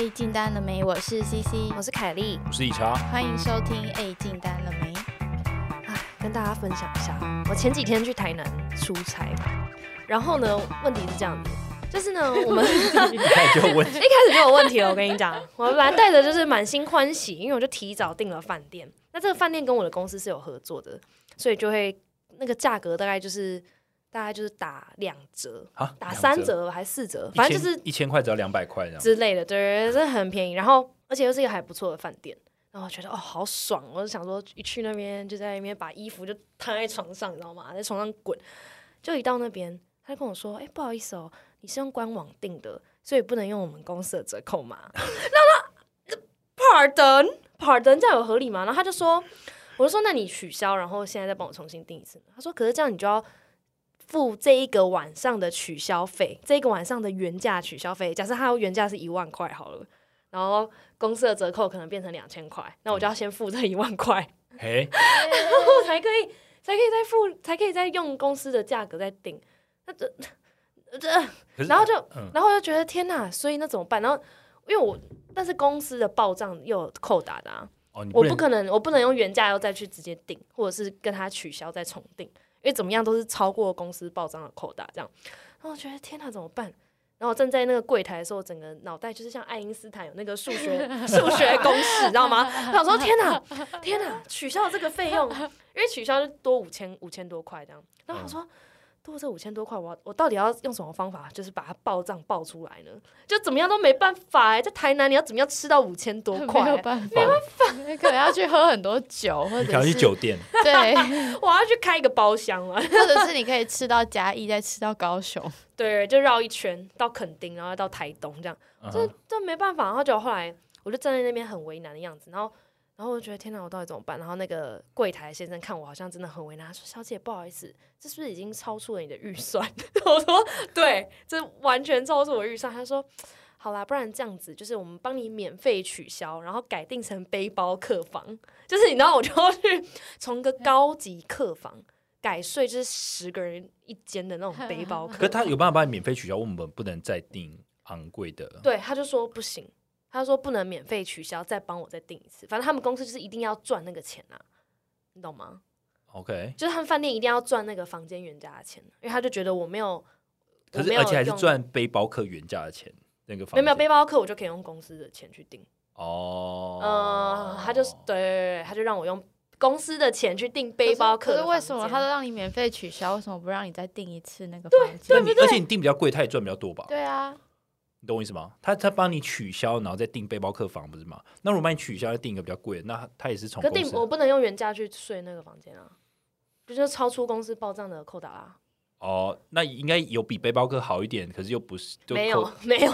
哎，进单了没？我是 CC，我是凯莉，我是以茶，欢迎收听。哎，进单了没？哎，跟大家分享一下，我前几天去台南出差，然后呢，问题是这样子，就是呢，我们 一开始就有问题，一开始就有问题了。我跟你讲，我本来带着就是满心欢喜，因为我就提早订了饭店，那这个饭店跟我的公司是有合作的，所以就会那个价格大概就是。大概就是打两折啊，打三折还是四折，反正就是一千块只要两百块这样之类的，对，真的很便宜。然后而且又是一个还不错的饭店，然后觉得哦好爽，我就想说一去那边就在那边把衣服就摊在床上，你知道吗？在床上滚。就一到那边，他就跟我说：“哎，不好意思哦，你是用官网订的，所以不能用我们公司的折扣码。”那他 pardon pardon 这样有合理吗？然后他就说：“我就说那你取消，然后现在再帮我重新订一次。”他说：“可是这样你就要。”付这一个晚上的取消费，这一个晚上的原价取消费，假设它原价是一万块好了，然后公司的折扣可能变成两千块，那我就要先付这一万块，然后才可以才可以再付，才可以再用公司的价格再订。那这这，然后就然后就觉得天哪，所以那怎么办？然后因为我但是公司的报账又有扣打的啊，我不可能我不能用原价又再去直接订，或者是跟他取消再重订。因为怎么样都是超过公司报账的扣打，这样，然后我觉得天哪，怎么办？然后站在那个柜台的时候，整个脑袋就是像爱因斯坦有那个数学 数学公式，知道吗？我想说天哪，天哪，取消这个费用，因为取消就多五千五千多块这样。然后我说。多这五千多块，我我到底要用什么方法，就是把它报账报出来呢？就怎么样都没办法哎，在台南你要怎么样吃到五千多 块？没有办法，没办法，你可能要去喝很多酒，或者去酒店。对，我要去开一个包厢了，或者是你可以吃到嘉义，再吃到高雄，对，就绕一圈到垦丁，然后到台东这样，这这没办法。然后就后来我就站在那边很为难的样子，然后。然后我就觉得天哪，我到底怎么办？然后那个柜台先生看我好像真的很为难，说：“小姐，不好意思，这是不是已经超出了你的预算？” 我说：“对，这完全超出我预算。”他说：“好啦，不然这样子，就是我们帮你免费取消，然后改定成背包客房，就是你知道，我就要去从个高级客房改睡，就是十个人一间的那种背包 客。可他有办法帮你免费取消，我们不能再订昂贵的。对，他就说不行。他说不能免费取消，再帮我再订一次。反正他们公司就是一定要赚那个钱啊，你懂吗？OK，就是他们饭店一定要赚那个房间原价的钱，因为他就觉得我没有，可是而且还是赚背包客原价的钱。那个没有没有背包客，我就可以用公司的钱去订。哦，嗯，他就是对，他就让我用公司的钱去订背包客。可是为什么他都让你免费取消？为什么不让你再订一次那个房间？对，而且你订比较贵，他也赚比较多吧？对啊。你懂我意思吗？他他帮你取消，然后再订背包客房，不是吗？那如果帮你取消，再订一个比较贵的，那他也是从。可订我不能用原价去睡那个房间啊，就是超出公司报账的扣打啊。哦，那应该有比背包客好一点，可是又不是。没有 没有。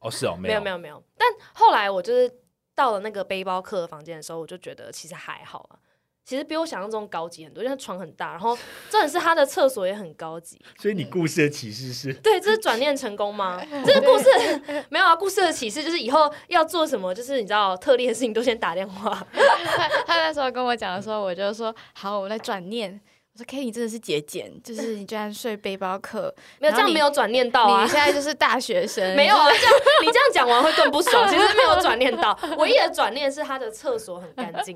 哦，是哦，没有没有没有。但后来我就是到了那个背包客房间的时候，我就觉得其实还好啊。其实比我想象中高级很多，因为床很大，然后重点是他的厕所也很高级。所以你故事的启示是？对，这是转念成功吗？这个故事没有啊。故事的启示就是以后要做什么，就是你知道特例的事情都先打电话。他那时候跟我讲的时候，我就说好，我来转念。K，你真的是节俭，就是你居然睡背包客，没有这样没有转念到啊！你现在就是大学生，没有啊？这样你这样讲完会更不爽。其实没有转念到，唯一的转念是他的厕所很干净，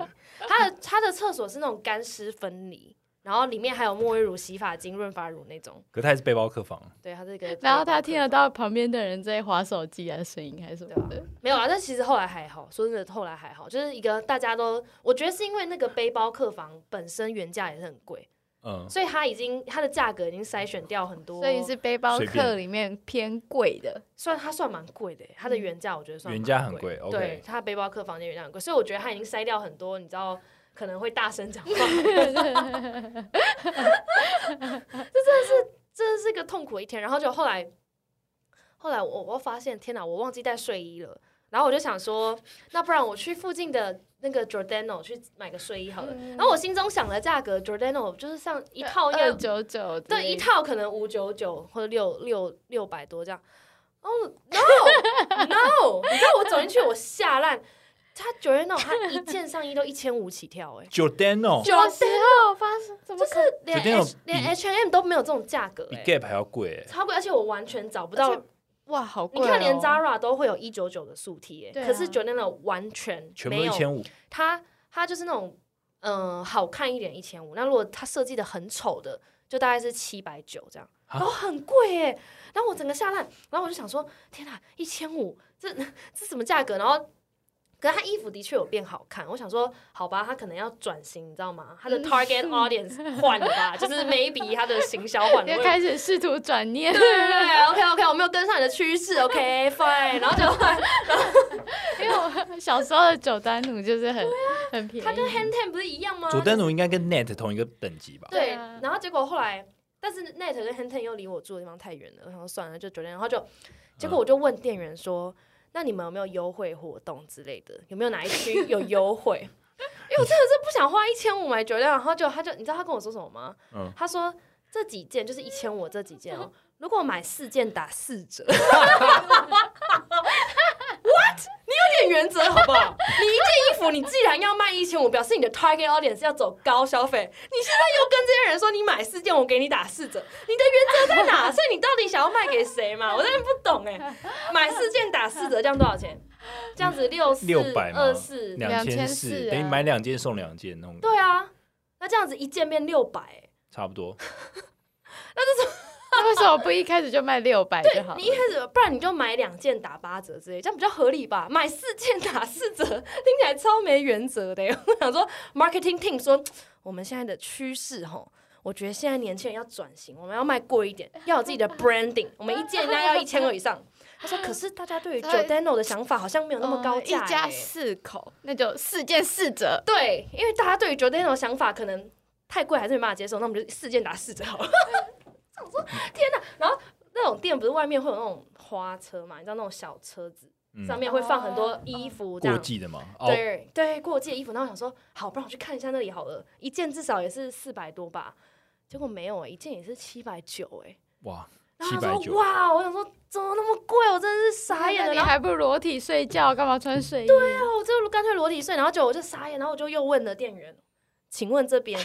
他的他的厕所是那种干湿分离，然后里面还有沐浴乳、洗发精、润发乳那种。可他还是背包客房，对，他是一个。然后他听得到旁边的人在划手机啊，声音还是什么的？没有啊，但其实后来还好，说真的，后来还好，就是一个大家都，我觉得是因为那个背包客房本身原价也是很贵。嗯，所以它已经它的价格已经筛选掉很多，所以是背包客里面偏贵的，算它算蛮贵的，它的原价我觉得算原价很贵，对，它背包客房间原价很贵，所以我觉得它已经筛掉很多，你知道可能会大声讲话，这真的是真的是一个痛苦一天，然后就后来后来我我发现天哪，我忘记带睡衣了。然后我就想说，那不然我去附近的那个 Jordano 去买个睡衣好了。然后我心中想的价格，Jordano 就是像一套要九九，对，一套可能五九九或者六六六百多这样。哦，No No，你知道我走进去我吓烂，他 Jordano 他一件上衣都一千五起跳哎，Jordano，Jordano 发生怎么就是连连 H&M 都没有这种价格，比 Gap 还要贵，超贵，而且我完全找不到。哇，好贵、哦！你看，连 Zara 都会有一九九的素 T 耶、对啊可是 Jordano 完全全部没有，一千五，它它就是那种嗯、呃好看一点一千五，那如果它设计的很丑的，就大概是七百九这样，啊然后很贵耶。然后我整个下烂，然后我就想说，天哪，一千五，这 这什么价格？然后。可是他衣服的确有变好看，我想说，好吧，他可能要转型，你知道吗？他的 target audience 换了吧，就是 maybe 他的行销换了。开始试图转念，对对对，OK OK，我没有跟上你的趋势，OK fine，然后就后来 因为我小时候的酒丹奴就是很、很便宜，他跟 Hand Ten 不是一样吗？九丹奴应该跟 Net 同一个等级吧？对然后结果后来，但是 Net 跟 Hand Ten 又离我住的地方太远了，然后算了，就酒店，然后就结果我就问店员说：“那你们有没有优惠活动之类的？有没有哪一区有优惠？” 因为我真的是不想花一千五买酒量，然后就他就你知道他跟我说什么吗？嗯他说这几件就是一千五这几件哦，如果买四件打四折。原则好不好？你一件衣服，你既然要卖一千五，表示你的 target audience 要走高消费。你现在又跟这些人说你买四件，我给你打四折，你的原则在哪？所以你到底想要卖给谁嘛？我真的不懂哎。买四件打四折，这样多少钱？这样子六四600吗二四，两千四，啊等于买两件送两件那种，对啊，那这样子一件变六百、欸，差不多。那为什么不一开始就卖六百就好？你一开始不然你就买两件打八折之类，这样比较合理吧？买四件打四折，听起来超没原则的。我想说，marketing team 说我们现在的趋势吼。我觉得现在年轻人要转型，我们要卖贵一点，要有自己的 branding。我们一件应该要一千二以上。他说：“可是大家对于 Jordano 的想法好像没有那么高价、呃一家欸四口，那就四件四折。对，因为大家对于 Jordano 的想法可能太贵，还是没办法接受，那我们就四件打四折好了。想说天哪！然后那种店不是外面会有那种花车嘛？你知道那种小车子，嗯上面会放很多衣服这过样。季的嘛？哦，对对，过季的衣服。然后我想说，好，不然我去看一下那里好了，一件至少也是四百多吧。结果没有哎、一件也是七百九哎。哇，然后他说七百九，哇，我想说怎么那么贵？我真的是傻眼了。你还不如裸体睡觉，干嘛穿睡衣？对啊，我就干脆裸体睡，然后就我就傻眼，然后我就又问了店员，请问这边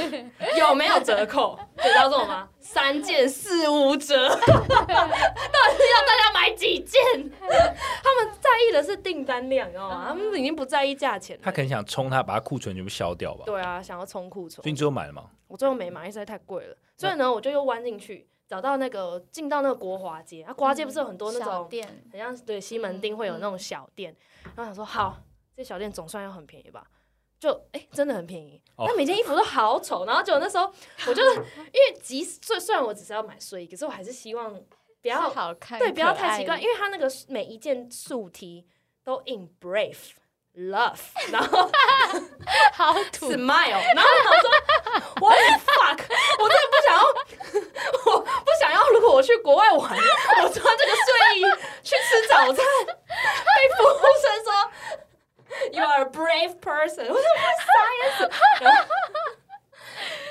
有没有折扣？你知道这种吗？三件四五折，到底是要大家买几件？他们在意的是订单量，你知道吗？他们已经不在意价钱了。他可能想冲他，把他库存全部消掉吧。对啊，想要冲库存所以，你最后买了吗？我最后没买，因为实在太贵了。所以呢，我就又弯进去，找到那个进到那个国华街，啊，国华街不是有很多那种小店，很像是对西门町会有那种小店，然后想说好，这小店总算要很便宜吧？就哎、真的很便宜，哦。但每件衣服都好丑，然后就那时候 我就因为即虽虽然我只是要买睡衣，可是我还是希望不要好看，对不要太奇怪，因为它那个每一件素 T 都 in brave love，然后 好土。smile，然后我想说 what the fuck，我真的不想要，我不想要，如果我去国外玩，我穿这个睡衣去吃早餐，被服务生说 you are a brave person，我说我傻眼死，然后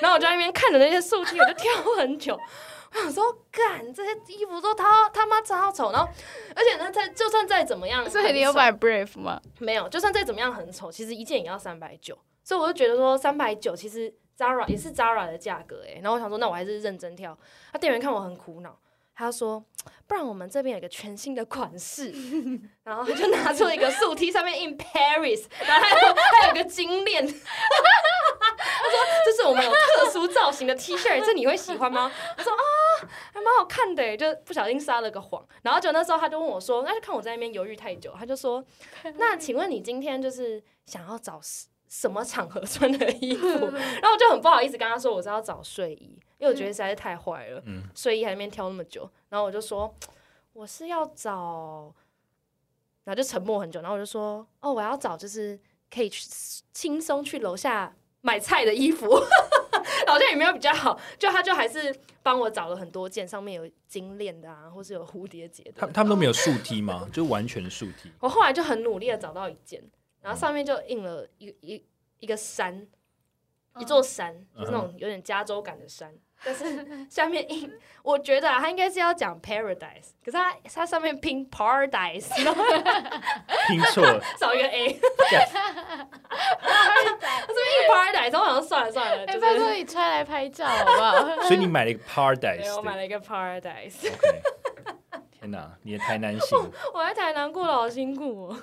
然后我就在那边看着那些素 T，我就挑很久。我想说，干这些衣服都他他妈超丑，然后而且呢，再就算再怎么样，所以你有买 Brave 吗？没有，就算再怎么样很丑，其实一件也要三百九，所以我就觉得说三百九其实 Zara 也是 Zara 的价格哎、然后我想说那我还是认真挑，他店员看我很苦恼，他说不然我们这边有个全新的款式，然后他就拿出一个素 T 上面 In Paris，然后还有 还有个金链。他说：“这是我们有特殊造型的 T 恤，这你会喜欢吗？”我说：“啊，还蛮好看的，就不小心撒了个谎。”然后就那时候他就问我说：“那就看我在那边犹豫太久，他就说：‘那请问你今天就是想要找什什么场合穿的衣服？’ 然后我就很不好意思跟他说我是要找睡衣，因为我觉得实在是太坏了，嗯睡衣还在那边挑那么久。然后我就说我是要找，然后就沉默很久，然后我就说：‘哦，我要找就是可以去轻松去楼下买菜的衣服。’好像也没有比较好，就他就还是帮我找了很多件，上面有金链的啊，或是有蝴蝶结的。他他们都没有竖梯吗？就完全竖梯。我后来就很努力的找到一件，然后上面就印了一一一个山，一座山，就是那种有点加州感的山，但是 下面印，我觉得啊，他应该是要讲 paradise，可是他他上面拼 paradise，拼错了，少一个 a，他这边印 paradise，我好像算了算了，哎，就拜托是你穿来拍照好不好？所以你买了一个 paradise。我买了一个 paradise，OK，天哪，你的台南行我在台南过得好辛苦哦。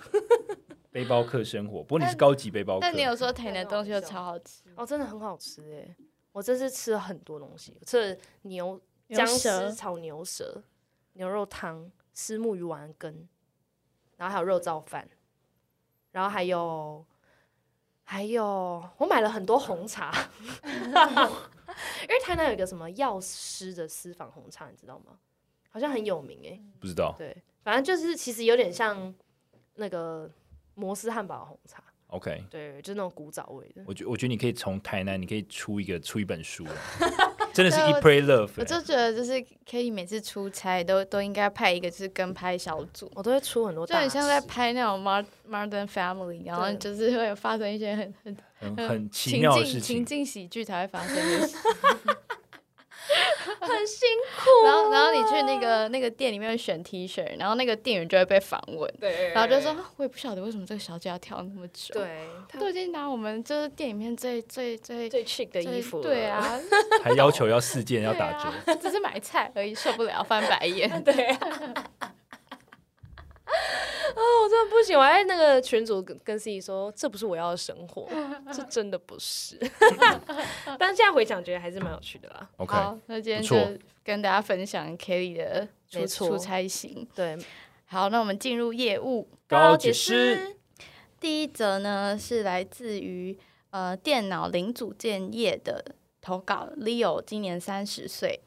背包客生活，不过你是高级背包客，但你有说台南东西又超好吃，哦，真的很好吃哎！我这次吃了很多东西，我吃了牛牛姜丝炒牛舌、牛肉汤、丝木鱼丸羹，然后还有肉燥饭，然后还有还有我买了很多红茶，因为台南有一个什么药师的私房红茶，你知道吗？好像很有名哎。不知道对，反正就是其实有点像那个摩斯汉堡红茶，？OK，对，就是那种古早味的。我觉我觉得你可以从台南，你可以出一个出一本书，真的是对 Eat 我 Pray Love，我就觉得就是 Kelly 每次出差都都应该派一个就是跟拍小组，我都会出很多就很像在拍那种 Mar Modern Family，然后就是会有发生一些很很很很奇情妙的事境情情。境喜剧才会发生的事。很辛苦。然后然后你去那个那个店里面选 T 恤，然后那个店员就会被访问，对然后就说啊我也不晓得为什么这个小姐要跳那么久，，对，她都已经拿我们就是店里面最最最最 cheap 的衣服，对啊，还要求要四件要打折，啊，只是买菜而已，受不了翻白眼。对啊。哦，我真的不行！我在那个群主跟跟 C 说，这不是我要的生活，这真的不是。但现在回想，觉得还是蛮有趣的啦。OK，好，那今天就跟大家分享 Kelly 的出没错出差行。对，好，那我们进入业务。高解释，第一则呢是来自于呃电脑零组件业的投稿，Leo 今年三十岁。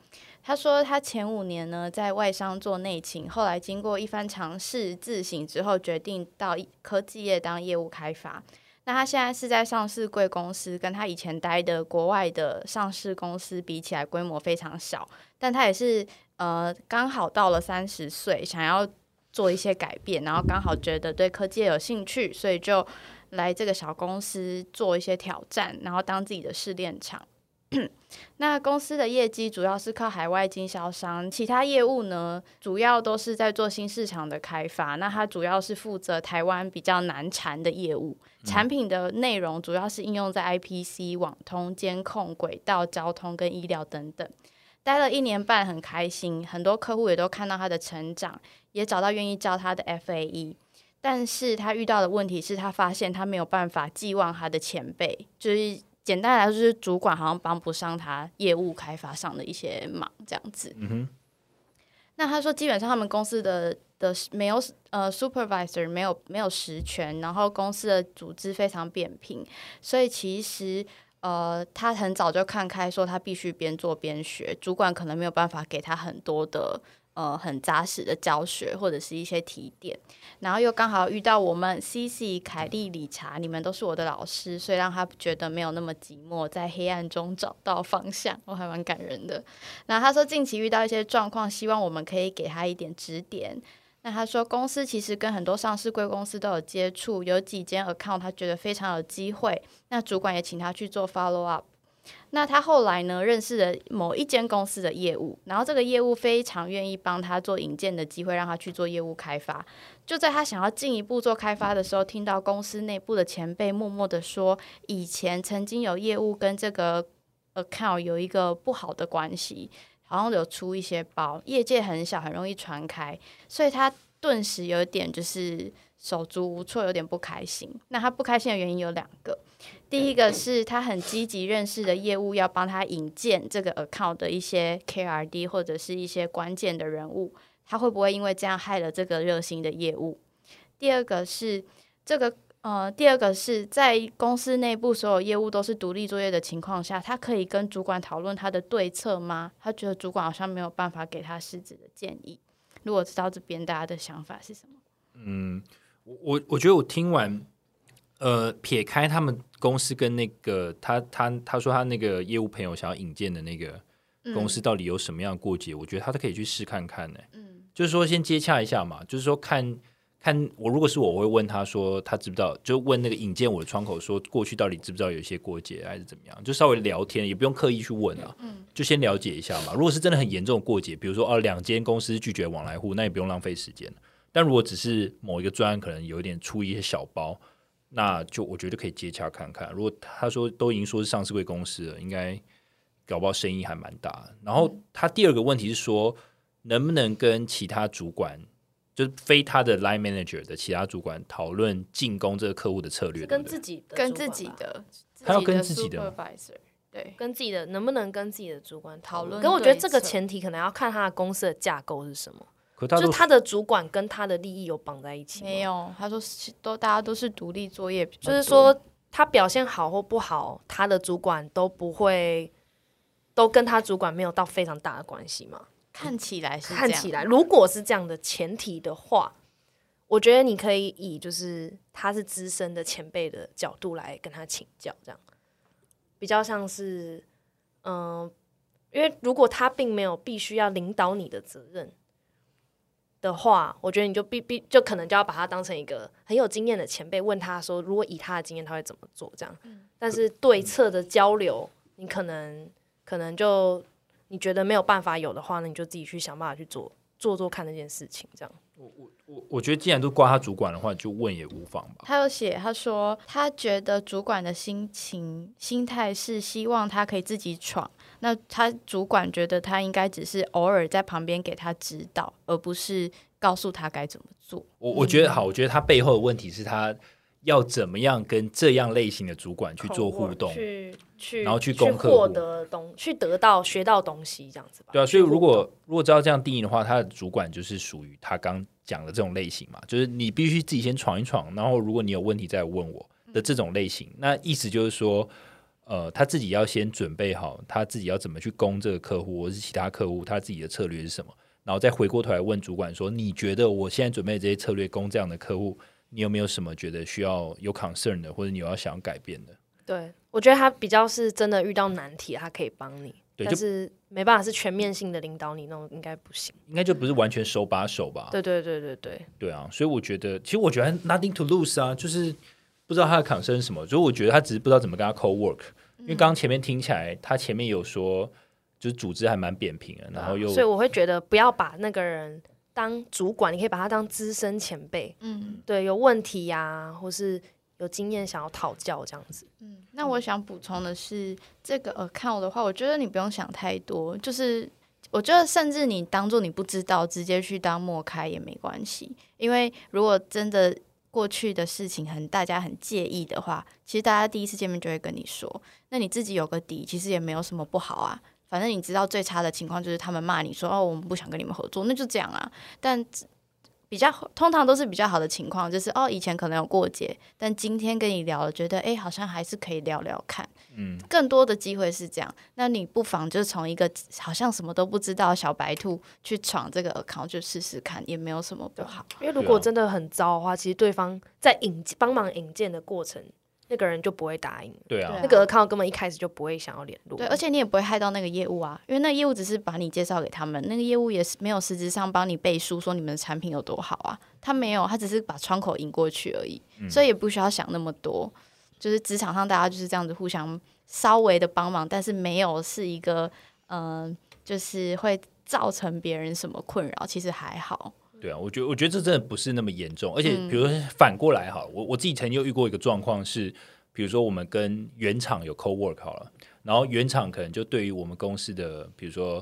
他说，他前五年呢在外商做内勤，后来经过一番尝试自省之后，决定到科技业当业务开发。那他现在是在上市贵公司，跟他以前待的国外的上市公司比起来，规模非常小。但他也是呃刚好到了三十岁，想要做一些改变，然后刚好觉得对科技业有兴趣，所以就来这个小公司做一些挑战，然后当自己的试炼场。那公司的业绩主要是靠海外经销商，其他业务呢，主要都是在做新市场的开发。那它主要是负责台湾比较难缠的业务，产品的内容主要是应用在 IPC、网通、监控、轨道交通跟医疗等等。待了一年半，很开心，很多客户也都看到他的成长，也找到愿意教他的 FAE。但是他遇到的问题是他发现他没有办法寄望他的前辈，就是简单来说，就是主管好像帮不上他业务开发上的一些忙，这样子。嗯哼，那他说，基本上他们公司的的没有呃 supervisor 没有没有实权，然后公司的组织非常扁平，所以其实呃他很早就看开，说他必须边做边学，主管可能没有办法给他很多的。呃，很扎实的教学或者是一些提点，然后又刚好遇到我们 C C、凯莉、理查，你们都是我的老师，所以让他觉得没有那么寂寞，在黑暗中找到方向，我还蛮感人的。那他说近期遇到一些状况，希望我们可以给他一点指点。那他说公司其实跟很多上市贵公司都有接触，有几间 account 他觉得非常有机会，那主管也请他去做 follow up。那他后来呢，认识了某一间公司的业务，然后这个业务非常愿意帮他做引荐的机会，让他去做业务开发。就在他想要进一步做开发的时候，听到公司内部的前辈默默的说，以前曾经有业务跟这个 account 有一个不好的关系，好像有出一些包，业界很小，很容易传开，所以他顿时有点就是手足无措，有点不开心。那他不开心的原因有两个，第一个是他很积极认识的业务要帮他引荐这个 account 的一些 KRD 或者是一些关键的人物，他会不会因为这样害了这个热心的业务？第二个是这个呃，第二个是在公司内部所有业务都是独立作业的情况下，他可以跟主管讨论他的对策吗？他觉得主管好像没有办法给他实质的建议。如果知道这边大家的想法是什么？嗯，我我我觉得我听完，呃，撇开他们公司跟那个他他他说他那个业务朋友想要引荐的那个公司到底有什么样的过节，我觉得他都可以去试看看呢、嗯就是说先接洽一下嘛，就是说看看我如果是我，我会问他说他知不知道，就问那个引荐我的窗口说过去到底知不知道有一些过节还是怎么样，就稍微聊天，也不用刻意去问啊，嗯就先了解一下嘛。如果是真的很严重的过节，比如说哦两间公司拒绝往来户，那也不用浪费时间。但如果只是某一个专案可能有一点出一些小包，那就我觉得可以接洽看看。如果他说都已经说是上市贵公司了，应该搞不好生意还蛮大。的。然后他第二个问题是说，能不能跟其他主管，就是非他的 line manager 的其他主管讨论进攻这个客户的策略，跟自己的跟自己的，他要跟自己的 supervisor，对，跟自己的能不能跟自己的主管讨讨论可我觉得这个前提可能要看他的公司的架构是什么，可他就是他的主管跟他的利益有绑在一起吗？没有，他说都大家都是独立作业就是说他表现好或不好，他的主管都不会，都跟他主管没有到非常大的关系嘛。看起来是这样看起来，如果是这样的前提的话，我觉得你可以以就是他是资深的前辈的角度来跟他请教，这样。比较像是，嗯、因为如果他并没有必须要领导你的责任的话，我觉得你就必必就可能就要把他当成一个很有经验的前辈，问他说，如果以他的经验，他会怎么做？这样，但是对策的交流，你可能可能就你觉得没有办法有的话，那你就自己去想办法去做做做看那件事情，这样。我我我觉得既然都挂他主管的话，就问也无妨吧。他有写，他说他觉得主管的心情心态是希望他可以自己闯，那他主管觉得他应该只是偶尔在旁边给他指导，而不是告诉他该怎么做。我我觉得好，我觉得他背后的问题是他要怎么样跟这样类型的主管去做互动。去去，然后去去攻客户获得东，去得到学到东西，这样子吧。对啊，所以如果如果照这样定义的话，他的主管就是属于他刚讲的这种类型嘛，就是你必须自己先闯一闯，然后如果你有问题再问我的这种类型。那意思就是说，呃，他自己要先准备好，他自己要怎么去攻这个客户，或是其他客户，他自己的策略是什么，然后再回过头来问主管说，你觉得我现在准备的这些策略攻这样的客户，你有没有什么觉得需要有 concern 的，或者你有要想要改变的？对，我觉得他比较是真的遇到难题，他可以帮你，对，但就是没办法是全面性的领导你，那种应该不行。应该就不是完全手把手吧？对对对对对，对啊，所以我觉得，其实我觉得 nothing to lose 啊，就是不知道他的 concern 是什么，所以我觉得他只是不知道怎么跟他 co work。因为刚刚前面听起来，他前面有说，就是组织还蛮扁平的，然后又所以我会觉得不要把那个人当主管，你可以把他当资深前辈，嗯对，有问题呀、或是有经验想要讨教这样子。嗯，那我想补充的是，这个 account 的话，我觉得你不用想太多，就是我觉得甚至你当做你不知道，直接去当默开也没关系，因为如果真的过去的事情很大家很介意的话，其实大家第一次见面就会跟你说，那你自己有个底，其实也没有什么不好啊。反正你知道最差的情况就是他们骂你说哦，我们不想跟你们合作，那就这样啊。但比较通常都是比较好的情况，就是哦，以前可能有过节，但今天跟你聊了，觉得诶好像还是可以聊聊看。嗯，更多的机会是这样，那你不妨就从一个好像什么都不知道小白兔去闯这个 account，就试试看，也没有什么不好。因为如果真的很糟的话，其实对方在引帮忙引荐的过程，那个人就不会答应，对啊，那个 account 根本一开始就不会想要联络。对，而且你也不会害到那个业务啊，因为那业务只是把你介绍给他们，那个业务也是没有实质上帮你背书说你们的产品有多好啊，他没有，他只是把窗口引过去而已，所以也不需要想那么多。就是职场上大家就是这样子互相稍微的帮忙，但是没有是一个嗯、呃就是会造成别人什么困扰，其实还好。对啊，我觉得我觉得这真的不是那么严重，而且嗯。比如说反过来好了，我我自己曾经有遇过一个状况是，比如说我们跟原厂有 co work 好了，然后原厂可能就对于我们公司的，比如说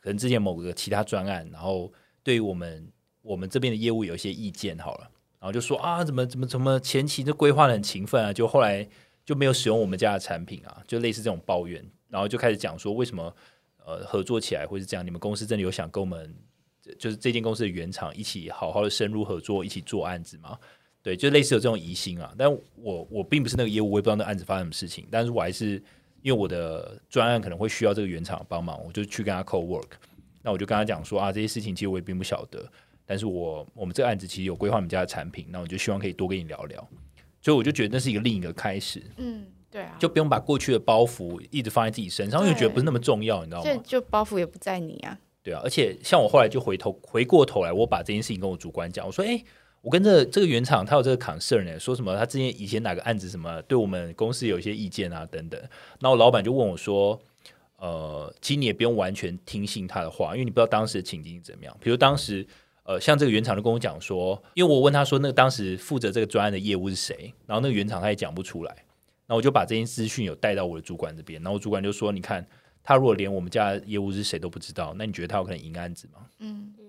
可能之前某个其他专案，然后对于我们我们这边的业务有一些意见好了，然后就说啊，怎么怎么怎么前期的规划的很勤奋啊，就后来就没有使用我们家的产品啊，就类似这种抱怨，然后就开始讲说为什么呃合作起来会是这样，你们公司真的有想跟我们就是这间公司的原厂一起好好的深入合作，一起做案子嘛？对，就类似有这种疑心啊。但我我并不是那个业务，我也不知道那案子发生什么事情，但是我还是因为我的专案可能会需要这个原厂帮忙，我就去跟他 co work。那我就跟他讲说啊，这些事情其实我也并不晓得，但是我我们这个案子其实有规划我们家的产品，那我就希望可以多跟你聊聊。所以我就觉得那是一个另一个开始，嗯，对啊，就不用把过去的包袱一直放在自己身上，因为觉得不是那么重要，你知道吗？这就包袱也不在你啊。对，而且像我后来就回头回过头来，我把这件事情跟我主管讲，我说：“哎、我跟这这个原厂他有这个 concern 呢，说什么他之前以前哪个案子什么对我们公司有一些意见啊等等。”然后老板就问我说：“呃，其实你也不用完全听信他的话，因为你不知道当时的情境怎么样。比如当时呃，像这个原厂就跟我讲说，因为我问他说，那个当时负责这个专案的业务是谁，然后那个原厂他也讲不出来，然后我就把这件资讯有带到我的主管这边，然后主管就说：你看。”他如果连我们家的业务是谁都不知道，那你觉得他有可能赢案子吗？嗯嗯，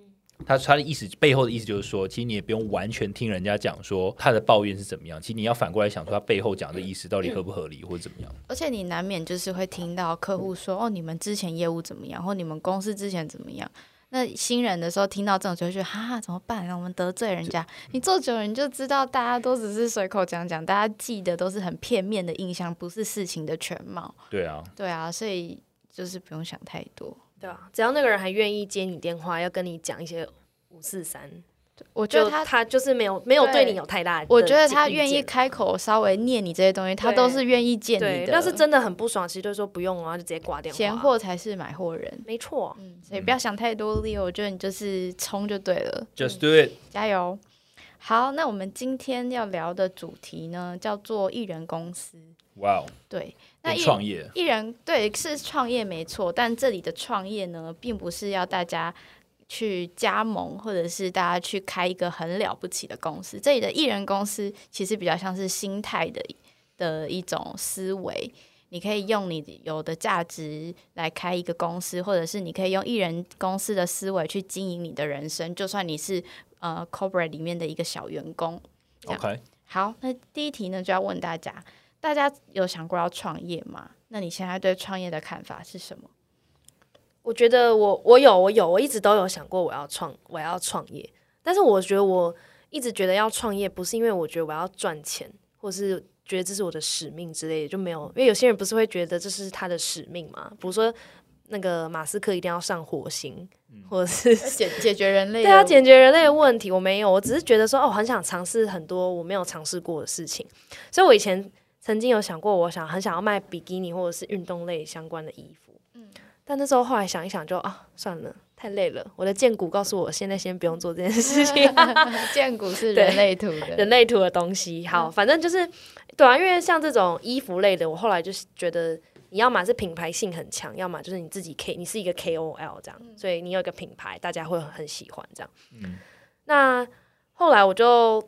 他他的意思背后的意思就是说，其实你也不用完全听人家讲说他的抱怨是怎么样，其实你要反过来想说他背后讲的意思到底合不合理或者怎么样。而且你难免就是会听到客户说：“哦，你们之前业务怎么样，或你们公司之前怎么样。”那新人的时候听到这种，就会觉得哈哈怎么办？让我们得罪人家。你做久了，你就知道大家都只是随口讲讲，大家记得都是很片面的印象，不是事情的全貌。对啊，对啊，所以就是不用想太多。对啊，只要那个人还愿意接你电话，要跟你讲一些五四三，我觉得他他就是没有没有对对你有太大的，我觉得他愿意。开口稍微念你这些东西，他都是愿意见你，的。要是真的很不爽，其实就说不用啊，就直接挂电话。闲货才是买货人，没错，嗯，所以不要想太多，Leo，我觉得你就是冲就对了，Just do it。加油。好，那我们今天要聊的主题呢，叫做艺人公司。哇哦，对，那艺变创业，艺人对是创业没错，但这里的创业呢，并不是要大家去加盟，或者是大家去开一个很了不起的公司。这里的艺人公司其实比较像是心态的的一种思维。你可以用你有的价值来开一个公司，或者是你可以用艺人公司的思维去经营你的人生，就算你是呃 corporate 里面的一个小员工。OK，好，那第一题呢，就要问大家：大家有想过要创业吗？那你现在对创业的看法是什么？我觉得我我有我有我一直都有想过我要创我要创业，但是我觉得我一直觉得要创业不是因为我觉得我要赚钱，或是觉得这是我的使命之类的，就没有。因为有些人不是会觉得这是他的使命嘛，比如说那个马斯克一定要上火星，或者是解解决人类对啊，解决人类的问题，我没有，我只是觉得说，哦，很想尝试很多我没有尝试过的事情。所以我以前曾经有想过，我想很想要卖比基尼或者是运动类相关的衣服。嗯但那时候后来想一想就，啊，算了，太累了。我的荐股告诉我，现在先不用做这件事情，建股是人类图的，人类图的东西。好，反正就是对啊，因为像这种衣服类的，我后来就是觉得。你要么是品牌性很强，要么就是你自己 K，你是一个 KOL 这样，所以你有一个品牌，大家会很喜欢这样。嗯那后来我就，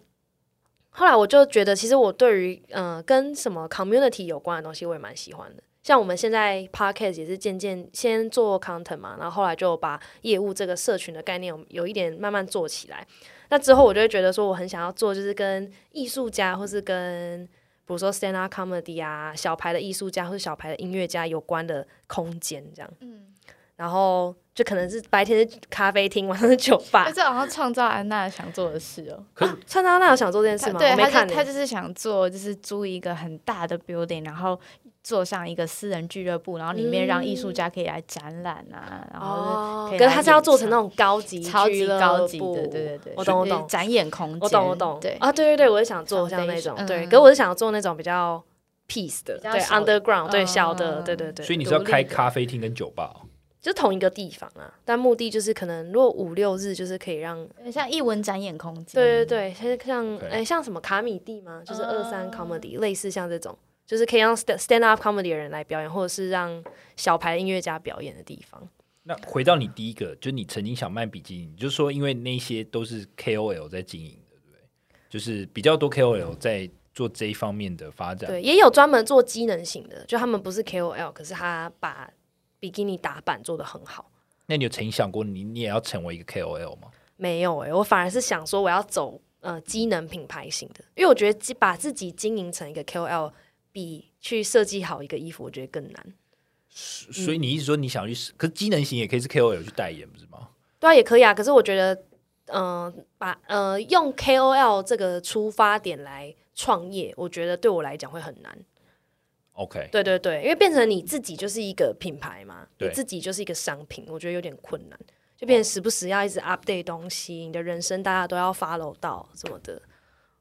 后来我就觉得，其实我对于呃跟什么 community 有关的东西，我也蛮喜欢的。像我们现在 podcast 也是渐渐先做 content 嘛，然后后来就把业务这个社群的概念有有一点慢慢做起来。那之后我就会觉得说，我很想要做就是跟艺术家或是跟比如说 stand up comedy 啊，小牌的艺术家或者小牌的音乐家有关的空间这样。嗯，然后就可能是白天是咖啡厅，晚上是酒吧那。这好像创造安娜想做的事哦。可啊川娜想做这件事吗？对，他我没看他就是想做，就是租一个很大的 building，然后做上一个私人俱乐部，然后里面让艺术家可以来展览啊，然后哦可是他是要做成那种高级超级高级的，对对对，我懂我懂展演空间，我懂我懂，对啊，对对对，我也想做像那种，对，嗯可是我是想要做那种比较 peace 的，对 underground，对嗯小的，对对对，所以你是要开咖啡厅跟酒吧哦、就同一个地方啊，但目的就是可能如果五六日就是可以让，像艺文展演空间，对对对，像像哎像什么卡米蒂吗？就是二三哦 comedy，类似像这种。就是可以让 stand stand up comedy 的人来表演，或者是让小牌音乐家表演的地方。那回到你第一个，就你曾经想卖比基尼，你就说因为那些都是 KOL 在经营的，对不对？就是比较多 KOL 在做这一方面的发展。对，也有专门做机能型的，就他们不是 KOL，可是他把比基尼打扮做的很好。那你有曾经想过你你也要成为一个 KOL 吗？没有诶、我反而是想说我要走呃机能品牌型的，因为我觉得把自己经营成一个 KOL 比去设计好一个衣服，我觉得更难。所以你一直说你想去，可是机能型也可以是 KOL 去代言，不是吗？对啊，也可以啊。可是我觉得，嗯、把呃用 KOL 这个出发点来创业，我觉得对我来讲会很难。OK，对对对，因为变成你自己就是一个品牌嘛，你自己就是一个商品，我觉得有点困难。就变成时不时要一直 update 东西，你的人生大家都要 follow 到什么的，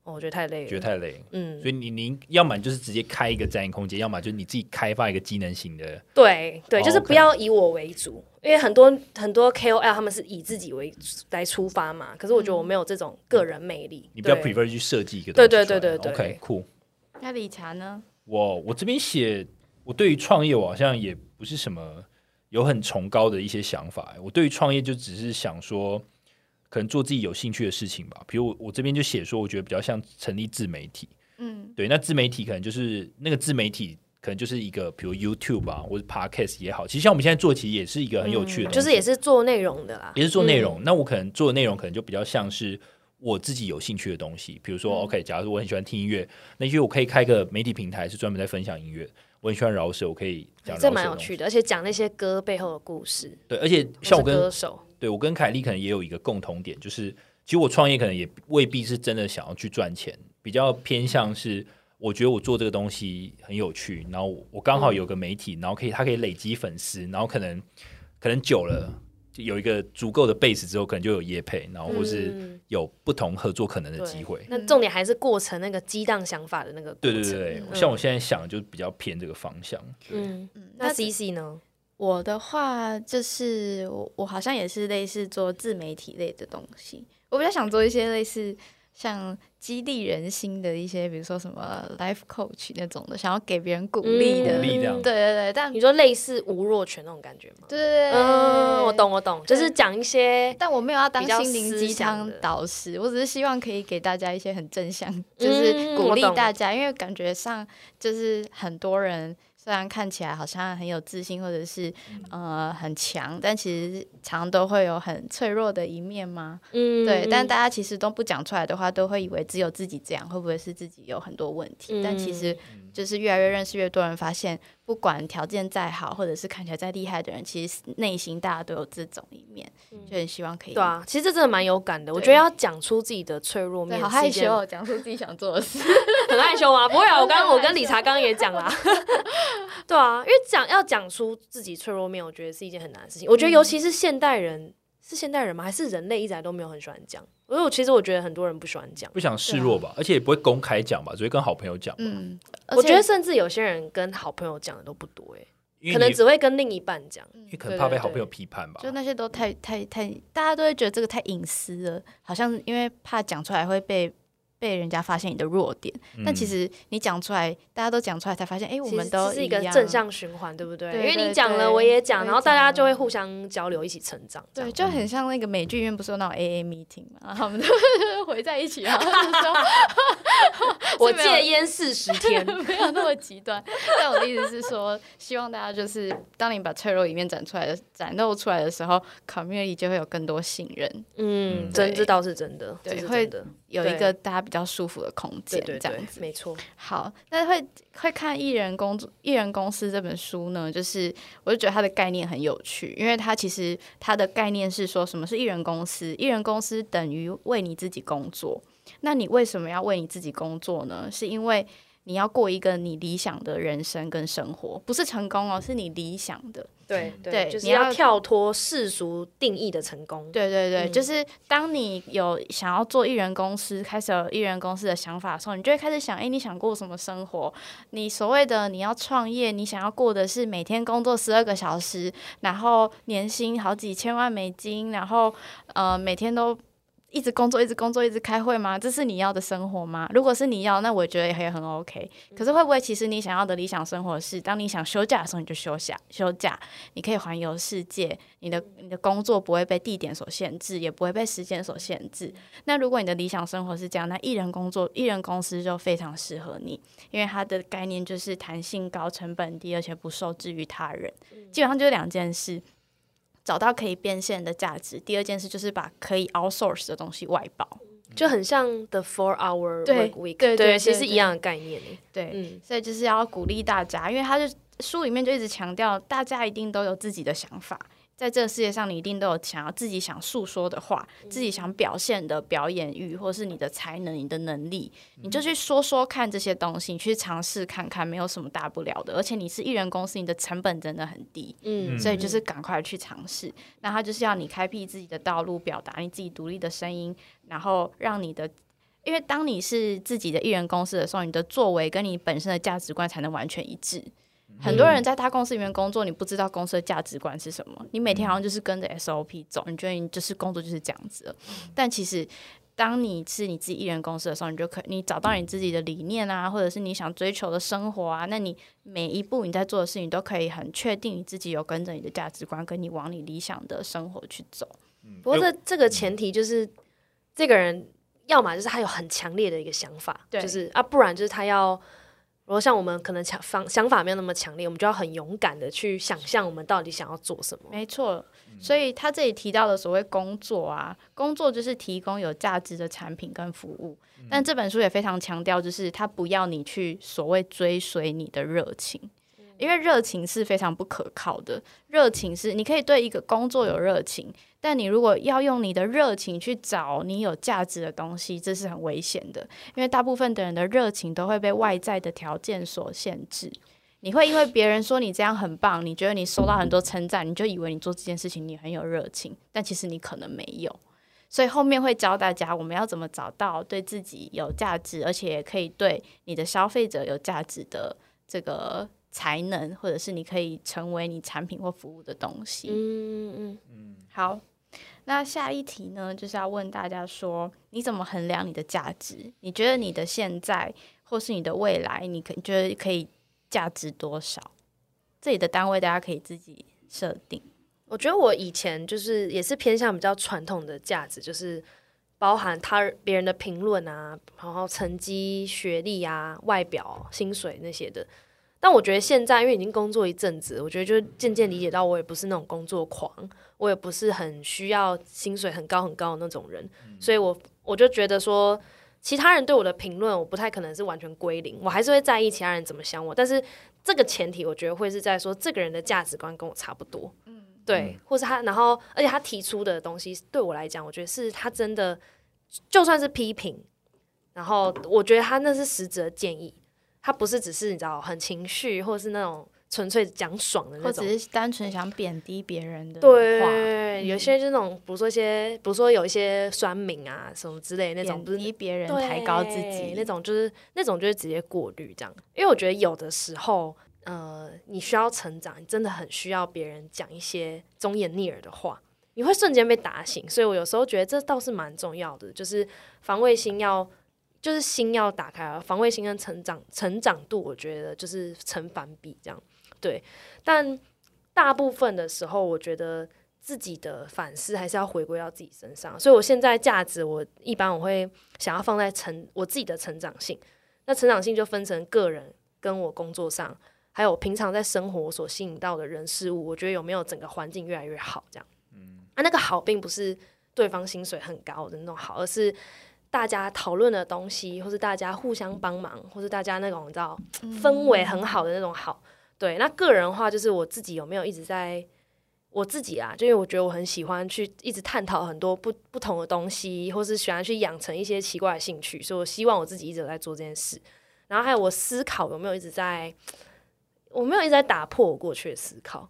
哦，我觉得太累了。觉得太累了。嗯，所以你你要么就是直接开一个展演空间，要么就是你自己开发一个机能型的。对对，哦就是不要以我为主，因为很多很多 KOL 他们是以自己为来出发嘛，可是我觉得我没有这种个人魅力。你比较 prefer 去设计一个对东西对对对对 OK，酷。那理查呢？我我这边写，我对于创业我好像也不是什么有很崇高的一些想法。我对于创业就只是想说，可能做自己有兴趣的事情吧。比如我我这边就写说，我觉得比较像成立自媒体。嗯，对，那自媒体可能就是那个自媒体可能就是一个比如 YouTube 啊，或者 Podcast 也好，其实像我们现在做，其实也是一个很有趣的、嗯就是也是做内容的啦，也是做内容。嗯那我可能做的内容可能就比较像是我自己有兴趣的东西，比如说、嗯 OK，假如说我很喜欢听音乐，那因为我可以开个媒体平台，是专门在分享音乐。我很喜欢饶舌，我可以讲这蛮有趣的，而且讲那些歌背后的故事，对，而且像我跟歌手，对我跟凯莉可能也有一个共同点，就是其实我创业可能也未必是真的想要去赚钱，比较偏向是我觉得我做这个东西很有趣，然后我我刚好有个媒体，然后可以它可以累积粉丝，然后可能可能久了就有一个足够的 base 之后，可能就有业配，然后或是嗯有不同合作可能的对机会。那重点还是过程那个激荡想法的那个对对对像我现在想的就比较偏这个方向。嗯，嗯那那 C C 呢？我的话就是我我好像也是类似做自媒体类的东西，我比较想做一些类似像激励人心的一些，比如说什么 life coach 那种的，想要给别人鼓励的。对对对，但你说类似吴若权那种感觉吗？对对对，嗯，我懂我懂，就是讲一些但我没有要当心灵鸡汤导师，我只是希望可以给大家一些很正向，就是鼓励大家，因为感觉上就是很多人虽然看起来好像很有自信或者是嗯呃很强，但其实常都会有很脆弱的一面吗。嗯对，但嗯大家其实都不讲出来的话，都会以为只有自己这样，会不会是自己有很多问题？但其实嗯就是越来越认识越多人，发现不管条件再好，或者是看起来再厉害的人，其实内心大家都有这种一面，就很希望可以。嗯对啊，其实这真的蛮有感的。我觉得要讲出自己的脆弱，面，好害羞、哦，讲出自己想做的事。很害羞啊？不会啊，我刚刚我跟理查刚刚也讲啦。对啊，因为讲要讲出自己脆弱面，我觉得是一件很难的事情。我觉得尤其是现代人，是现代人吗？还是人类一直来都没有很喜欢讲？因为我其实我觉得很多人不喜欢讲。不想示弱吧，而且也不会公开讲吧，只会跟好朋友讲吧。嗯，我觉得甚至有些人跟好朋友讲的都不多、欸，可能你只会跟另一半讲。因为可能怕被好朋友批判吧。就那些都太太太，大家都会觉得这个太隐私了，好像因为怕讲出来会被被人家发现你的弱点。但其嗯实你讲出来，大家都讲出来才发现，哎、我们都是一个正向循环，对不对？对因为你讲了，我也讲，然后大家就会互相交流，一起成长。对，就很像那个美剧里面不是有那种 A A meeting 嘛，然后他们都 回在一起，然后就说 我戒烟四十 天，没有那么极端。但我的意思是说，希望大家就是当你把脆弱一面展出来的展露出来的时候，community 就会有更多信任，嗯，嗯真这倒是真的，对会的，有一个大家比较舒服的空间，这样，子。没错。好，那会会看艺人工作艺人公司这本书呢，就是我就觉得它的概念很有趣，因为它其实它的概念是说什么是艺人公司？艺人公司等于为你自己工作。那你为什么要为你自己工作呢？是因为你要过一个你理想的人生跟生活，不是成功哦，是你理想的。对对就是你要要跳脱世俗定义的成功。对对对，嗯就是当你有想要做艺人公司，开始有艺人公司的想法的时候，你就会开始想，哎，你想过什么生活？你所谓的你要创业，你想要过的是每天工作十二个小时，然后年薪好几千万美金，然后呃每天都。一直工作，一直工作，一直开会吗？这是你要的生活吗？如果是你要，那我觉得也很 OK。可是会不会其实你想要的理想生活是，当你想休假的时候你就休假，休假，你可以环游世界，你的你的工作不会被地点所限制，也不会被时间所限制。那如果你的理想生活是这样，那艺人工作、艺人公司就非常适合你，因为它的概念就是弹性高、成本低，而且不受制于他人。基本上就是两件事。找到可以变现的价值，第二件事就是把可以 outsource 的东西外包。就很像 The Four Hour Work Week，对其实一样的概念欸。对，嗯，所以就是要鼓励大家，因为他就书里面就一直强调，大家一定都有自己的想法，在这个世界上，你一定都有想要自己想诉说的话，自己想表现的表演欲，或是你的才能、你的能力，你就去说说看这些东西，你去尝试看看，没有什么大不了的。而且你是艺人公司，你的成本真的很低，嗯，所以就是赶快去尝试。那他就是要你开辟自己的道路，表达你自己独立的声音，然后让你的。因为当你是自己的艺人公司的时候，你的作为跟你本身的价值观才能完全一致。很多人在大公司里面工作，你不知道公司的价值观是什么，你每天好像就是跟着 SOP 走，你觉得你就是工作就是这样子了。但其实，当你是你自己艺人公司的时候，你就可你找到你自己的理念啊，或者是你想追求的生活啊，那你每一步你在做的事情都可以很确定你自己有跟着你的价值观，跟你往你理想的生活去走。不过这这个前提就是这个人要么就是他有很强烈的一个想法，对。就是啊，不然就是他要如果像我们可能强方想法没有那么强烈，我们就要很勇敢的去想象我们到底想要做什么。没错，所以他这里提到的所谓工作啊，工作就是提供有价值的产品跟服务。但这本书也非常强调，就是他不要你去所谓追随你的热情，因为热情是非常不可靠的。热情是你可以对一个工作有热情，但你如果要用你的热情去找你有价值的东西，这是很危险的。因为大部分的人的热情都会被外在的条件所限制。你会因为别人说你这样很棒，你觉得你收到很多称赞，你就以为你做这件事情你很有热情，但其实你可能没有。所以后面会教大家我们要怎么找到对自己有价值，而且也可以对你的消费者有价值的这个才能，或者是你可以成为你产品或服务的东西。嗯嗯嗯，好，那下一题呢，就是要问大家说，你怎么衡量你的价值？你觉得你的现在或是你的未来，你可觉得可以价值多少？这里的单位大家可以自己设定。我觉得我以前就是也是偏向比较传统的价值，就是包含他别人的评论啊，然后成绩、学历啊、外表、薪水那些的。但我觉得现在因为已经工作一阵子，我觉得就渐渐理解到，我也不是那种工作狂，我也不是很需要薪水很高很高的那种人，所以我我就觉得说，其他人对我的评论，我不太可能是完全归零，我还是会在意其他人怎么想我。但是这个前提，我觉得会是在说，这个人的价值观跟我差不多。嗯对，或是他，然后而且他提出的东西对我来讲，我觉得是他真的，就算是批评，然后我觉得他那是实质的建议，他不是只是你知道很情绪，或是那种纯粹讲爽的那种，或只是单纯想贬低别人的对，有些就那种，比如说一些，比如说有一些酸民啊什么之类那种，贬低别人、抬高自己那种，就是那种就是直接过滤这样，因为我觉得有的时候。呃，你需要成长，你真的很需要别人讲一些忠言逆耳的话，你会瞬间被打醒。所以我有时候觉得这倒是蛮重要的，就是防卫心要，就是心要打开啊，防卫心跟成长成长度，我觉得就是成反比这样。对，但大部分的时候，我觉得自己的反思还是要回归到自己身上。所以我现在价值，我一般我会想要放在成我自己的成长性。那成长性就分成个人跟我工作上。还有平常在生活所吸引到的人事物，我觉得有没有整个环境越来越好？这样，嗯，啊，那个好并不是对方薪水很高的那种好，而是大家讨论的东西，或是大家互相帮忙，或是大家那种你知道氛围很好的那种好。对，那个人的话，就是我自己有没有一直在我自己啊？就因为我觉得我很喜欢去一直探讨很多不不同的东西，或是喜欢去养成一些奇怪的兴趣，所以我希望我自己一直在做这件事。然后还有我思考有没有一直在。我没有一直在打破我过去的思考，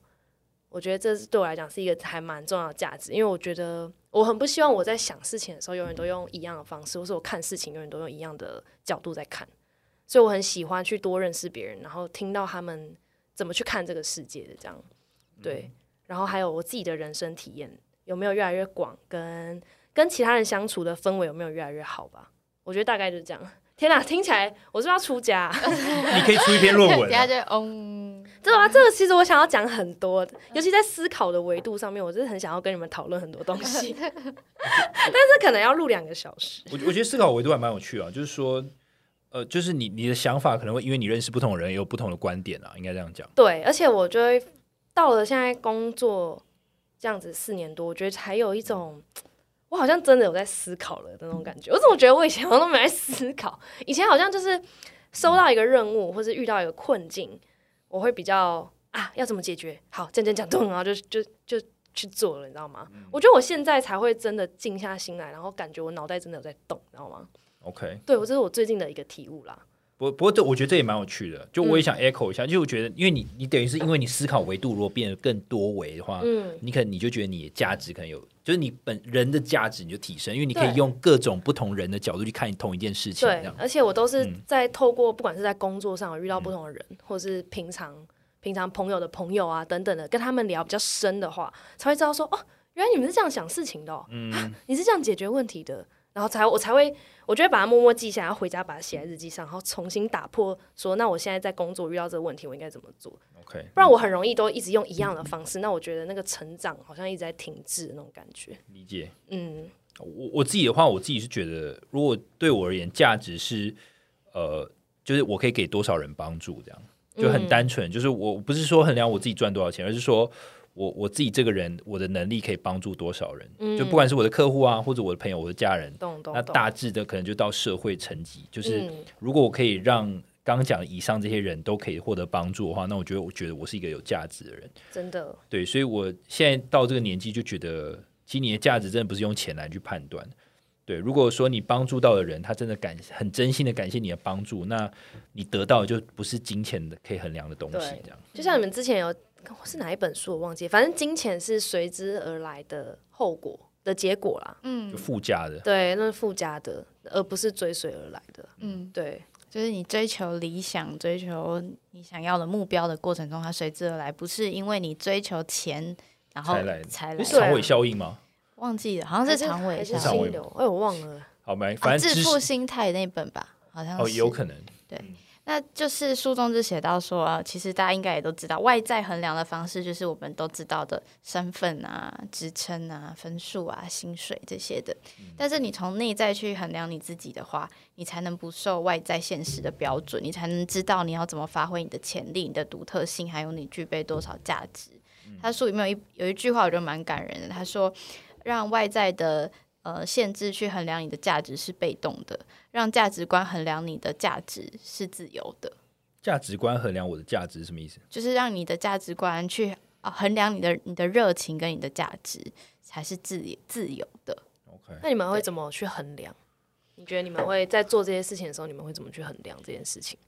我觉得这是对我来讲是一个还蛮重要的价值，因为我觉得我很不希望我在想事情的时候永远都用一样的方式，或是我看事情永远都用一样的角度在看，所以我很喜欢去多认识别人，然后听到他们怎么去看这个世界的这样，对，然后还有我自己的人生体验有没有越来越广，跟跟其他人相处的氛围有没有越来越好吧？我觉得大概就是这样。天哪，听起来我是要出家？你可以出一篇论文。等下就嗯，真的吗？这个其实我想要讲很多，尤其在思考的维度上面，我真的很想要跟你们讨论很多东西。但是可能要录两个小时。我我觉得思考维度还蛮有趣啊，就是说，呃，就是你你的想法可能会因为你认识不同的人，也有不同的观点啊，应该这样讲。对，而且我觉得到了现在工作这样子四年多，我觉得才有一种。我好像真的有在思考了的那种感觉，我怎么觉得我以前好像都没在思考？以前好像就是收到一个任务，或是遇到一个困境，我会比较啊，要怎么解决？好，讲讲讲，咚，然后就就就去做了，你知道吗？我觉得我现在才会真的静下心来，然后感觉我脑袋真的有在动，你知道吗？OK，对我这是我最近的一个体悟啦。不不过这我觉得这也蛮有趣的，就我也想 echo 一下，就我觉得因为你你等于是因为你思考维度如果变得更多维的话，嗯，你可能你就觉得你的价值可能有，就是你本人的价值你就提升，因为你可以用各种不同人的角度去看同一件事情。对，而且我都是在透过不管是在工作上遇到不同的人，或是平常平常朋友的朋友啊等等的，跟他们聊比较深的话，才会知道说哦，原来你们是这样想事情的，嗯，你是这样解决问题的。然后才我才会，我就会把它默默记下，然后回家把它写在日记上，然后重新打破说，那我现在在工作遇到这个问题，我应该怎么做？OK，不然我很容易都一直用一样的方式，那我觉得那个成长好像一直在停滞那种感觉。理解，嗯，我我自己的话，我自己是觉得，如果对我而言，价值是呃，就是我可以给多少人帮助，这样就很嗯单纯。就是我不是说衡量我自己赚多少钱，而是说我我自己这个人我的能力可以帮助多少人，嗯就不管是我的客户啊，或者我的朋友、我的家人，那大致的可能就到社会层级，就是嗯如果我可以让刚刚讲以上这些人都可以获得帮助的话，那我觉得我觉得我是一个有价值的人。真的对，所以我现在到这个年纪就觉得，其实你的价值真的不是用钱来去判断。对，如果说你帮助到的人，他真的感很真心的感谢你的帮助，那你得到的就不是金钱的可以衡量的东西。这样，就像你们之前有是哪一本书我忘记，反正金钱是随之而来的后果的结果啦。嗯就附加的。对，那是附加的，而不是追随而来的。嗯，对，就是你追求理想、追求你想要的目标的过程中，它随之而来，不是因为你追求钱然后才来才来是。长尾效应吗？忘记了，好像是长尾是效长尾应？哎，我忘了。好没，啊反正知致富心态那本吧，好像哦，是有可能。那就是书中就写到说啊，其实大家应该也都知道，外在衡量的方式就是我们都知道的身份啊、职称啊、分数啊、薪水这些的。但是你从内在去衡量你自己的话，你才能不受外在现实的标准，你才能知道你要怎么发挥你的潜力、你的独特性，还有你具备多少价值。他书里面有一有一句话，我觉得蛮感人的。他说：“让外在的呃限制去衡量你的价值是被动的，让价值观衡量你的价值是自由的。价值观衡量我的价值是什么意思？就是让你的价值观去啊衡量你的你的热情跟你的价值才是自自由的。OK，那你们会怎么去衡量？你觉得你们会在做这些事情的时候，你们会怎么去衡量这件事情？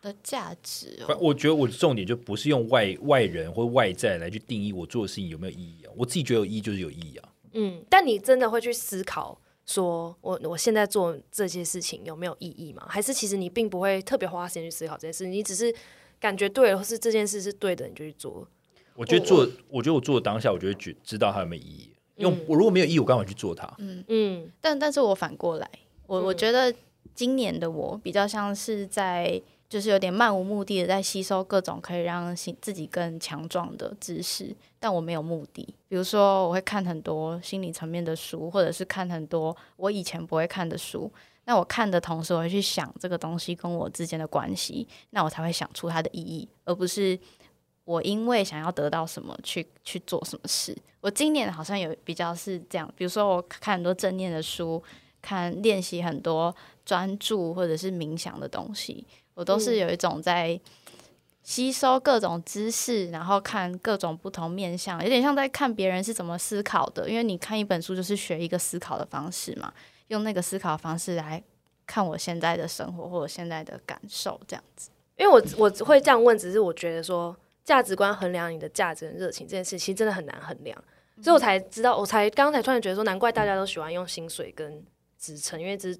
的价值我觉得我的重点就不是用外外人或外在来去定义我做的事情有没有意义啊。我自己觉得有意义就是有意义啊。嗯，但你真的会去思考，说我我现在做这些事情有没有意义吗？还是其实你并不会特别花时间去思考这件事，你只是感觉对了，或是这件事是对的，你就去做。我觉得做，我觉得我做的当下，我就会觉知道它有没有意义。因为我如果没有意义，我干嘛去做它？嗯嗯但但是我反过来，我我嗯觉得今年的我比较像是在。就是有点漫无目的的在吸收各种可以让心自己更强壮的知识，但我没有目的。比如说，我会看很多心理层面的书，或者是看很多我以前不会看的书。那我看的同时，我会去想这个东西跟我之间的关系，那我才会想出它的意义，而不是我因为想要得到什么去去做什么事。我今年好像有比较是这样，比如说我看很多正念的书，看练习很多专注或者是冥想的东西，我都是有一种在吸收各种知识，然后看各种不同面向，有点像在看别人是怎么思考的。因为你看一本书就是学一个思考的方式嘛，用那个思考方式来看我现在的生活或者现在的感受，这样子。因为我我会这样问，只是我觉得说价值观衡量你的价值跟热情这件事，其实真的很难衡量，所以我才知道，我才刚才突然觉得说，难怪大家都喜欢用薪水跟职称，因为这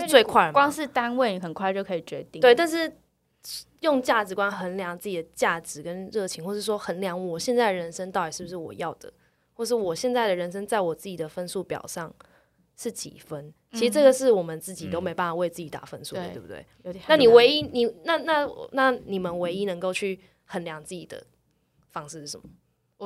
是最快光是单位，很快就可以决定。对，但是用价值观衡量自己的价值跟热情，或是说衡量我现在的人生到底是不是我要的，或是我现在的人生在我自己的分数表上是几分。其实这个是我们自己都没办法为自己打分数的，对对不对？有点。那你唯一你那那那你们唯一能够去衡量自己的方式是什么？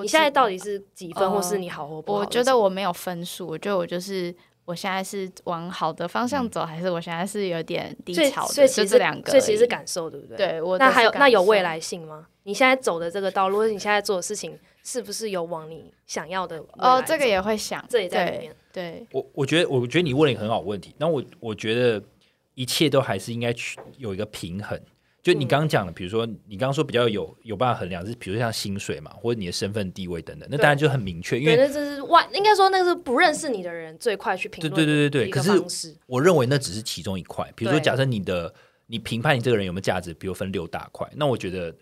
你现在到底是几分，呃或是你好或不好？我觉得我没有分数，我觉得我就是我现在是往好的方向走，还是我现在是有点低所以潮的？所以其实这两个所以其实是感受，对不对？。对我那还有那有未来性吗？你现在走的这个道路，或者你现在做的事情，是不是有往你想要的哦，这个也会想，这也在里面。对，我我觉得，我觉得你问了一个很好问题。那我我觉得一切都还是应该去有一个平衡。就你刚刚讲的，比如说你刚刚说比较有有办法衡量，是比如说像薪水嘛，或者你的身份地位等等，那对当然就很明确。因对，为那这是外，应该说那个是不认识你的人最快去评对论对对对对，对可是。我认为那只是其中一块。比如说，假设你的你评判你这个人有没有价值，比如分六大块，那我觉得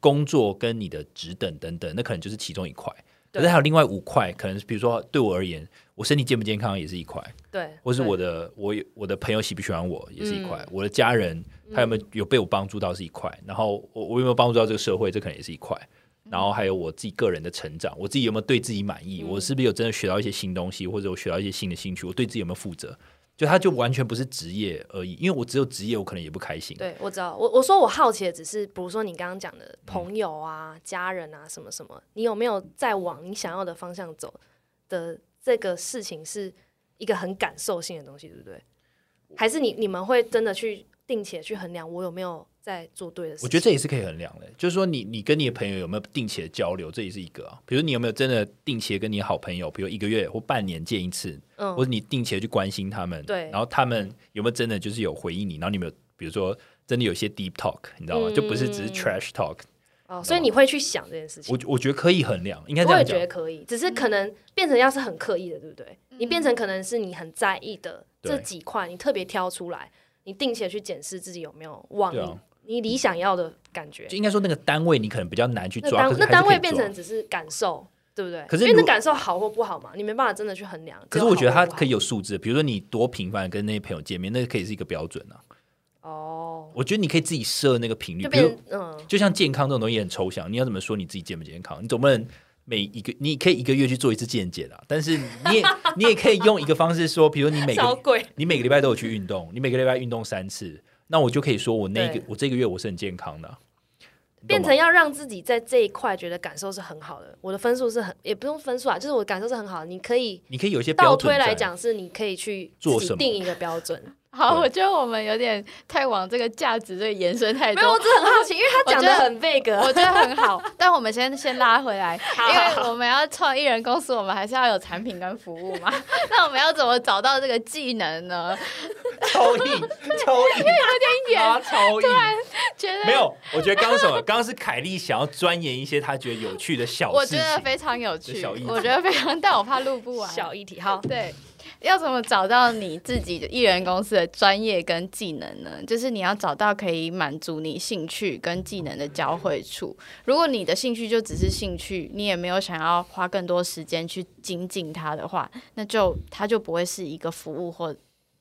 工作跟你的职等等等，那可能就是其中一块。可是对还有另外五块，可能是比如说对我而言，我身体健不健康也是一块，对，或是我的我我的朋友喜不喜欢我也是一块，嗯我的家人他有没有有被我帮助到是一块，然后我我有没有帮助到这个社会，这可能也是一块。然后还有我自己个人的成长，我自己有没有对自己满意？嗯我是不是有真的学到一些新东西，或者我学到一些新的兴趣？我对自己有没有负责？就他就完全不是职业而已，因为我只有职业，我可能也不开心。对，我知道。我我说我好奇的只是，比如说你刚刚讲的朋友啊、家人啊什么什么，你有没有在往你想要的方向走的这个事情是一个很感受性的东西，对不对？还是你你们会真的去定期的去衡量我有没有在做对的事情。我觉得这也是可以衡量的，就是说你你跟你的朋友有没有定期的交流，这也是一个啊。比如你有没有真的定期的跟你好朋友，比如一个月或半年见一次，嗯或者你定期的去关心他们，对然后他们有没有真的就是有回应你，然后你们有比如说真的有一些 deep talk，你知道吗？嗯就不是只是 trash talk，哦，所以你会去想这件事情。我我觉得可以衡量，应该这我也样讲。觉得可以，只是可能变成要是很刻意的，对不对？你变成可能是你很在意的这几块，你特别挑出来，你定期的去检视自己有没有往对啊你理想要的感觉。就应该说那个单位你可能比较难去抓，那单位变成只是感受，对不对？可是如因为那感受好或不好嘛，你没办法真的去衡量。可是我觉得它可以有数字，比如说你多频繁跟那些朋友见面，那个可以是一个标准啊。哦，我觉得你可以自己设那个频率，就比如变嗯，就像健康这种东西很抽象，你要怎么说你自己健不健康？你总不能每一个你可以一个月去做一次健检啊，但是你也 你也可以用一个方式说，比如你每个。你每个礼拜都有去运动，你每个礼拜运动三次，那我就可以说我那个我这个月我是很健康的变成要让自己在这一块觉得感受是很好的，我的分数是很也不用分数啊，就是我的感受是很好的。你可以你可以有一些倒标推来，讲，是你可以去做什么定一个标准。好，我觉得我们有点太往这个价值这个延伸太多没有，我，真的很好奇，因为他讲的很 vague。我觉得很好，但我们先先拉回来，因为我们要创艺人公司，我们还是要有产品跟服务嘛。那我们要怎么找到这个技能呢？超硬超硬，有点远超硬。觉得没，有，我觉得刚刚什么？刚刚是凯莉想要钻研一些她觉得有趣的小我事情。觉得非常有趣小议，题我觉得非常，但我怕录不完。小议题，好，对，要怎么找到你自己的艺人公司的专业跟技能呢？就是你要找到可以满足你兴趣跟技能的交汇处。如果你的兴趣就只是兴趣，你也没有想要花更多时间去精进它的话，那就它就不会是一个服务或。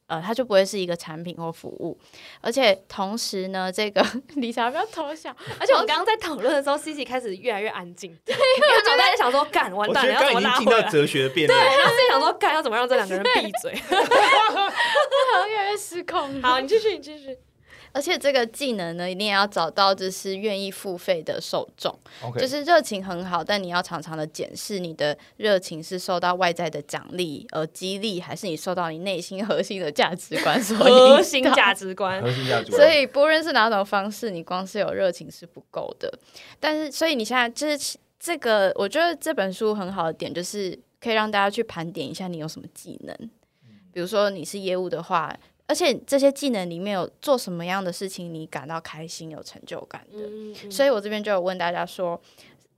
呃，它就不会是一个产品或服务，而且同时呢，这个 李查不要偷笑，而且我们刚刚在讨论的时候，C C 开始越来越安静，因为我脑袋在想说，干完蛋了，要怎么拉回来？哲学的辩论。然后在想说，干要怎么让这两个人闭嘴？越来越失控。好，你继续，你继续。而且这个技能呢，一定要找到就是愿意付费的受众。OK，就是热情很好，但你要常常的检视你的热情是受到外在的奖励而激励，还是你受到你内心核心的价值观所核影响心价值观，核心价值观。所以不论是哪种方式，你光是有热情是不够的。但是，所以你现在就是这个，我觉得这本书很好的点就是可以让大家去盘点一下你有什么技能。比如说你是业务的话，而且这些技能里面有做什么样的事情你感到开心、有成就感的。嗯，嗯所以我这边就有问大家说，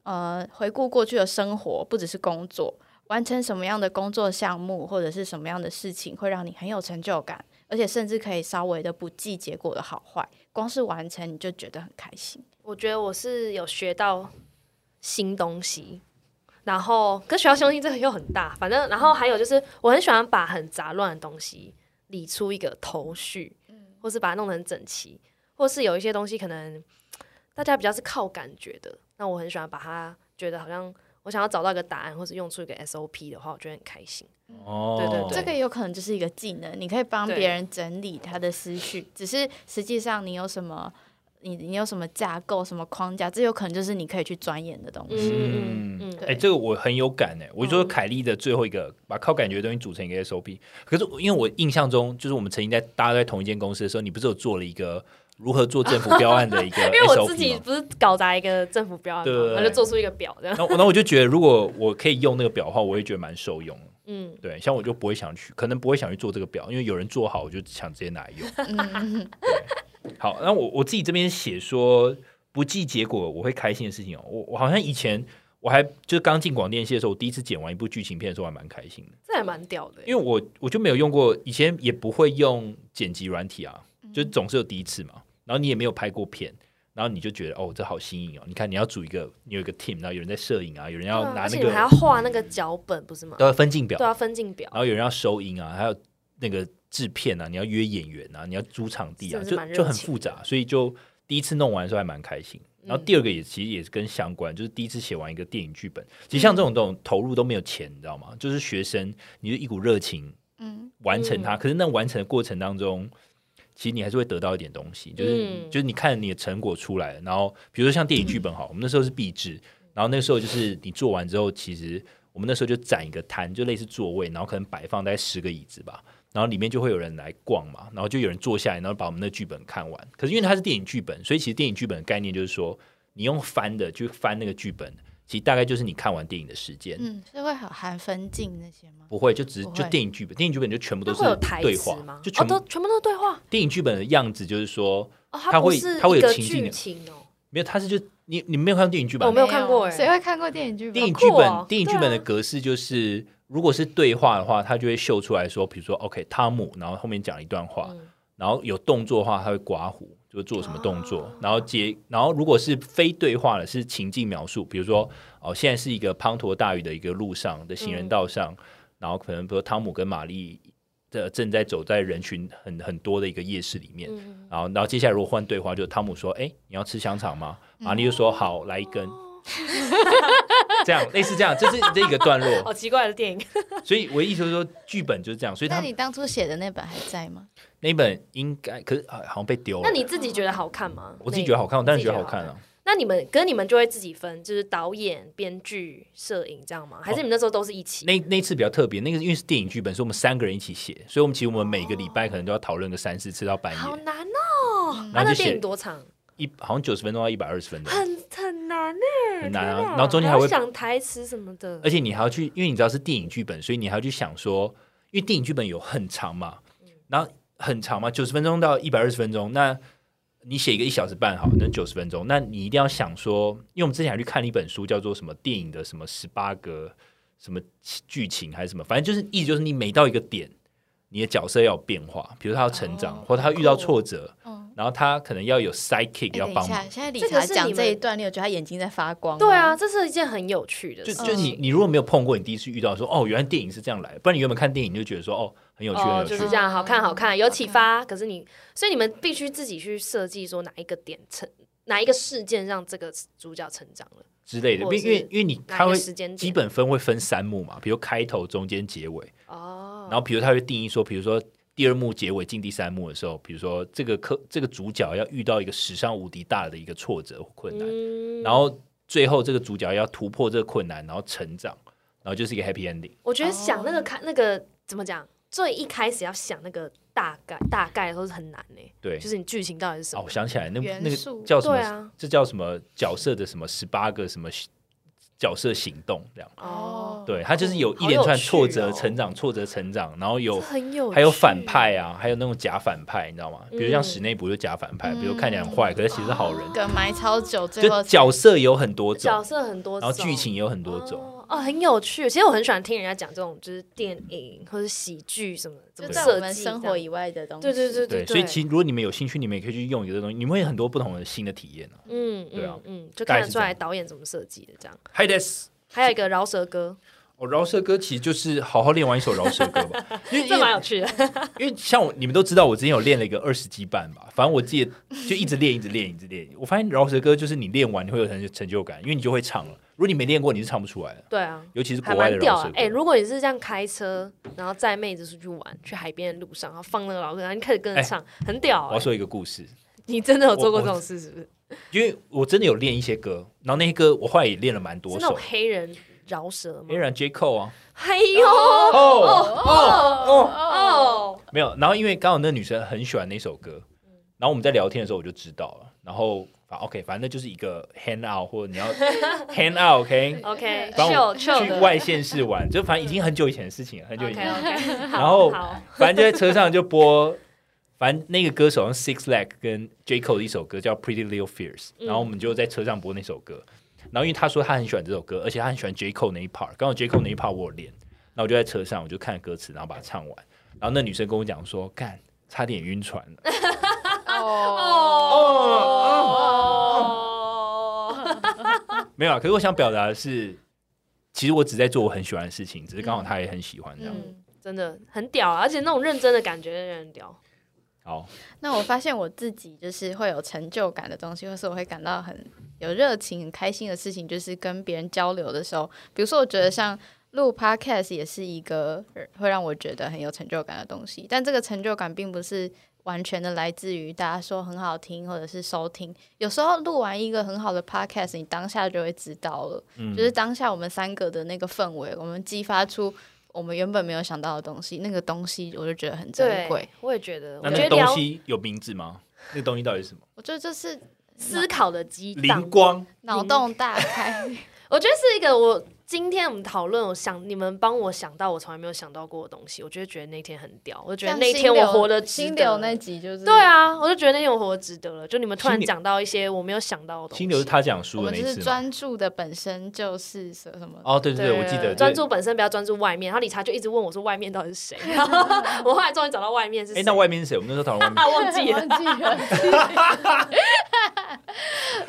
呃，回顾过去的生活，不只是工作，完成什么样的工作项目或者是什么样的事情会让你很有成就感，而且甚至可以稍微的不计结果的好坏，光是完成你就觉得很开心。我觉得我是有学到新东西，然后跟学到新东西这个又很大，反正然后还有就是我很喜欢把很杂乱的东西理出一个头绪，或是把它弄得很整齐，或是有一些东西可能大家比较是靠感觉的，那我很喜欢把它觉得好像我想要找到一个答案，或是用出一个 SOP 的话，我觉得很开心。哦，对对对这个有可能就是一个技能，你可以帮别人整理他的思绪，只是实际上你有什么。你你有什么架构、什么框架，这有可能就是你可以去钻研的东西。嗯嗯嗯哎、这个我很有感哎、我就说嗯凯莉的最后一个把靠感觉的东西组成一个 SOP，可是因为我印象中，就是我们曾经在大家都在同一间公司的时候，你不是有做了一个如何做政府标案的一个 因为我自己？不是搞砸一个政府标案嘛，后就做出一个表这样。然后，然后我就觉得，如果我可以用那个表的话，我会觉得蛮受用。嗯，对，像我就不会想去，可能不会想去做这个表，因为有人做好，我就想直接拿来用。嗯，好，那我我自己这边写说不计结果我会开心的事情哦，我我好像以前我还就是刚进广电系的时候，我第一次剪完一部剧情片的时候还蛮开心的，这还蛮屌的欸。因为我我就没有用过，以前也不会用剪辑软体啊，嗯就是总是有第一次嘛，然后你也没有拍过片。然后你就觉得哦，这好新颖哦！你看，你要组一个，你有一个 team，然后有人在摄影啊，有人要拿那个还要画那个脚本，不是吗？都要分镜表，对啊，分镜表然。后有人要收音啊，还有那个制片啊，你要约演员啊，你要租场地啊，就就很复杂，所以就第一次弄完的时候还蛮开心。然后第二个也其实也是跟相关，就是第一次写完一个电影剧本，其实像这种这种投入都没有钱，你知道吗？就是学生你就一股热情嗯，完成它，可是那完成的过程当中。其实你还是会得到一点东西，就是、嗯就是你看你的成果出来了，然后比如说像电影剧本好，我们那时候是壁制，然后那时候就是你做完之后，其实我们那时候就展一个摊，就类似座位，然后可能摆放大概十个椅子吧，然后里面就会有人来逛嘛，然后就有人坐下来，然后把我们的剧本看完。可是因为它是电影剧本，所以其实电影剧本的概念就是说，你用翻的就翻那个剧本，其实大概就是你看完电影的时间。嗯，是会有含分镜那些吗？不会，就只是就电影剧本，电影剧本就全部都是对话词吗？，哦，就全部、都全部都是对话电影剧本的样子就是说，哦，它会它会有情境的情哦。没有，它是就你你没有看过电影剧本吗，我没有看过哎谁会看过电影剧本？电影剧本，电影剧本的格式就是，如果是对话的话，他就会秀出来说，比如说 OK 汤姆，然后后面讲一段话，嗯。然后有动作的话，他会刮胡，就做什么动作，哦然后接，然后如果是非对话的，是情境描述，比如说哦，现在是一个滂沱大雨的一个路上的行人道上，然后可能比如汤姆跟玛丽的正在走在人群很很多的一个夜市里面，嗯，然后然后接下来如果换对话，就汤姆说：“哎，你要吃香肠吗？”玛丽就说：“好，来一根。”这样类似这样，这是这一个段落，好奇怪的电影，所以我的意思就是说，剧本就是这样，所以他那你当初写的那本还在吗？那一本应该可是啊好像被丢了。那你自己觉得好看吗？我自己觉得好看，我当然觉得好看啊。啊。那你们，可是你们就会自己分，就是导演、编剧、摄影这样吗？还是你们那时候都是一起？那那次比较特别，那个因为是电影剧本，所以我们三个人一起写，所以我们其实我们每个礼拜可能都要讨论个三四次到半夜，好难哦！嗯那那电影多长？一好像九十分钟到一百二十分钟，很很难呢，很难啊然后中间还会要想台词什么的。而。且你还要去，因为你知道是电影剧本，所以你还要去想说，因为电影剧本有很长嘛，然后很长嘛，九十分钟到一百二十分钟，那你写一个一小时半好，那九十分钟，那你一定要想说，因为我们之前还去看了一本书，叫做什么电影的什么十八个什么剧情还是什么，反正就是意思就是你每到一个点，你的角色要有变化，比如他要成长，哦或者他遇到挫折，嗯然后他可能要有一要帮忙下，。现在理这个查讲是你这一段，你有觉得他眼睛在发光？对啊，，这是一件很有趣的就事情。就是你，你如果没有碰过，你第一次遇到说，哦，原来电影是这样来的，不然你原本看电影你就觉得说，哦，很有趣，哦，就是这样，好看好看，有启发。可是你，所以你们必须自己去设计，说哪一个点成，哪一个事件让这个主角成长了，之类的，因为因为因为你哪一个它会时间？基本分会分三幕嘛，比如开头、中间、结尾，哦，然后比如他会定义说，比如说第二幕结尾进第三幕的时候，比如说这个客这个主角要遇到一个史上无敌大的一个挫折或困难，嗯然后最后这个主角要突破这个困难，然后成长，然后就是一个 happy ending。我觉得想那个哦看那个怎么讲，最一开始要想那个大概大概都是很难呢。对，就是你剧情到底是什哦，么我？想起来，那那个叫什么？这叫什么角色的什么十八个什么角色行动这样？哦，对，他就是有一连串挫折、哦成长、挫折、成长，然后有很有趣，还有反派啊，还有那种假反派，你知道吗？比如像嗯史内普就假反派，比如看起来很坏，可是其实好人。梗埋超久，最后就角色有很多种角种，色很多，然后剧情也有很多种。哦哦，很有趣。其实我很喜欢听人家讲这种，就是电影或者喜剧什么怎就在么设计我们生活以外的东西。对对对对，所以其实如果你们有兴趣，你们也可以去用一个东西，你们会有很多不同的新的体验啊。嗯对啊嗯嗯，就看得出来导演怎么设计的这样。Hi this，还有一个饶舌歌，哦，饶舌歌其实就是好好练完一首饶舌歌吧，因为这蛮有趣的。因为像我你们都知道，我之前有练了一个二十几版吧，反正我记得就一直练，一直练，一直练。我发现饶舌歌就是你练完你会有成成就感，因为你就会唱了。如果你没练过，你是唱不出来的，对啊，尤其是还国外的蛮屌啊！饶舌歌。哎、如果你是这样开车，然后载妹子出去玩，去海边的路上，然后放那个老歌，然后你开始跟着唱，很屌、欸。我要说一个故事，你真的有做过我这种事，是不是？因为我真的有练一些歌，然后那些歌我后来也练了蛮多首是那种。黑人饶舌吗？黑人 J Cole 啊，哎呦哦哦哦，没有。然后因为刚好那个女生很喜欢那首歌，然后我们在聊天的时候我就知道了。然后反 OK，反正那就是一个 hang out 或者你要 hang out，OK，OK，帮我秀秀的去外 县市玩，就反正已经很久以前的事情了，很久以前。OK，然后，反正就在车上就播，反正那个歌手用 Six Leg 跟 J Cole 的一首歌叫 Pretty Little Fears，嗯然后我们就在车上播那首歌。然后因为他说他很喜欢这首歌，而且他很喜欢 J Cole 那一 part，刚好 J Cole 那一 part 我有练，那我就在车上我就看歌词，然后把它唱完。然后那女生跟我讲说，干，差点晕船了。哦，没有啊，可是我想表达的是，其实我只在做我很喜欢的事情，只是刚好他也很喜欢这样。嗯，真的很屌啊，而且那种认真的感觉真的很屌。好，那我发现我自己就是会有成就感的东西，或是我会感到很有热情、很开心的事情，就是跟别人交流的时候。比如说，我觉得像录 podcast 也是一个呃会让我觉得很有成就感的东西，但这个成就感并不是完全的来自于大家说很好听或者是收听。有时候录完一个很好的 podcast，你当下就会知道了，嗯就是当下我们三个的那个氛围，我们激发出。我们原本没有想到的东西，那个东西我就觉得很珍贵。，我也觉得，那那个东我觉得东西有名字吗？那个东西到底是什么？我觉得就是思考的激荡灵，光。脑洞大开。我觉得是一个我今天我们讨论，我想你们帮我想到我从来没有想到过的东西，我就会觉得那天很屌，我就觉得那天我活得值得心流那集就是对，啊，我就觉得那天我活得值得了。就你们突然讲到一些我没有想到的东西，心流是他讲我书的们就是那一次？专注的本身就是什什么。哦，对对对，我记得专。注本身，不要专注外面。然后理查就一直问我说外面到底是谁，然 后我后来终于找到外面是谁。哎，那外面是谁？我们那时候讨论外面啊，忘记了忘记了，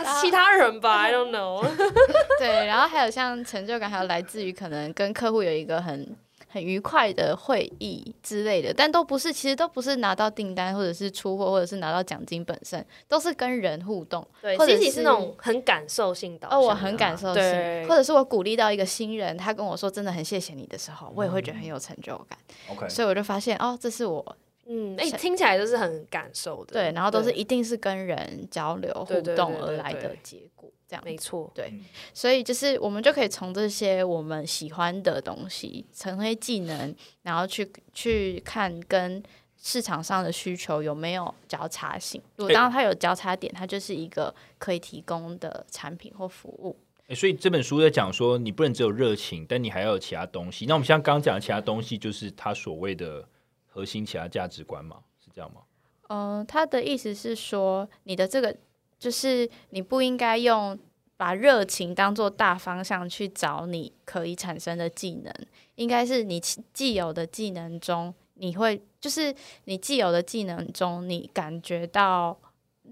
其他人吧，I don't know。对，然后还有像成就感，还有来自于可能跟客户有一个很很愉快的会议之类的，但都不是，其实都不是拿到订单或者是出货或者是拿到奖金本身，都是跟人互动。对，或者是是那种很感受性导向哦，我很感受性对，或者是我鼓励到一个新人，他跟我说真的很谢谢你的时候，我也会觉得很有成就感，OK，所以我就发现哦，这是我嗯，哎、听起来都是很感受的。对，然后都是一定是跟人交流互动而来的结果，这样。没错。对，所以就是我们就可以从这些我们喜欢的东西，成为技能，然后去去看跟市场上的需求有没有交叉性。如果诶当它有交叉点，它就是一个可以提供的产品或服务。欸所以这本书在讲说，你不能只有热情，但你还要有其他东西。那我们像刚刚讲的其他东西，就是他所谓的核心其他价值观嘛，是这样吗？嗯、他的意思是说，你的这个就是你不应该用把热情当做大方向去找你可以产生的技能，应该是你既有的技能中，你会就是你既有的技能中，你感觉到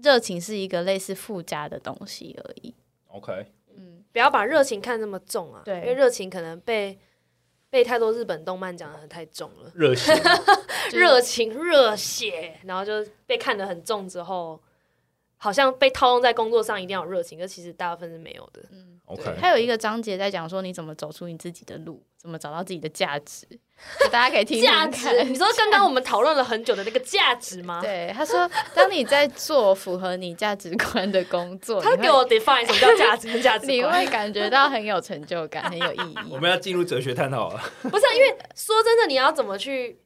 热情是一个类似附加的东西而已。OK，嗯不要把热情看那么重啊，对因为热情可能被被太多日本动漫讲的太重了，热情 热情、热血，然后就被看得很重之后，好像被套用在工作上一定要有热情，可其实大部分是没有的。OK，还有一个章节在讲说你怎么走出你自己的路，怎么找到自己的价值，大家可以听听 价看值，你说刚刚我们讨论了很久的那个价值吗？对，他说，当你在做符合你价值观的工作，他给我 define 什么叫价值跟价值你。会感觉到很有成就感，很有意义 我。们要进入哲学探讨了。不是啊、因为说真的，你要怎么去？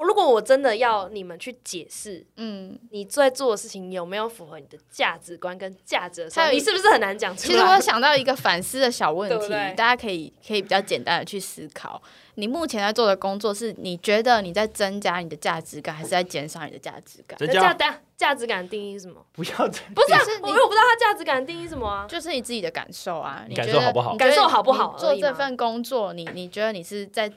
如果我真的要你们去解释嗯，你在做的事情有没有符合你的价值观跟价值你是不是很难讲出来？其实我想到一个反思的小问题，对对大家可以可以比较简单的去思考：你目前在做的工作是你觉得你在增加你的价值感，还是在减少你的价值感？增那价加价价值感的定义是什么？不要再不是、啊是，你我又不知道它价值感的定义是什么啊？就是你自己的感受啊，你感觉得受好不好感受好不好做这份工作，你你觉得你是在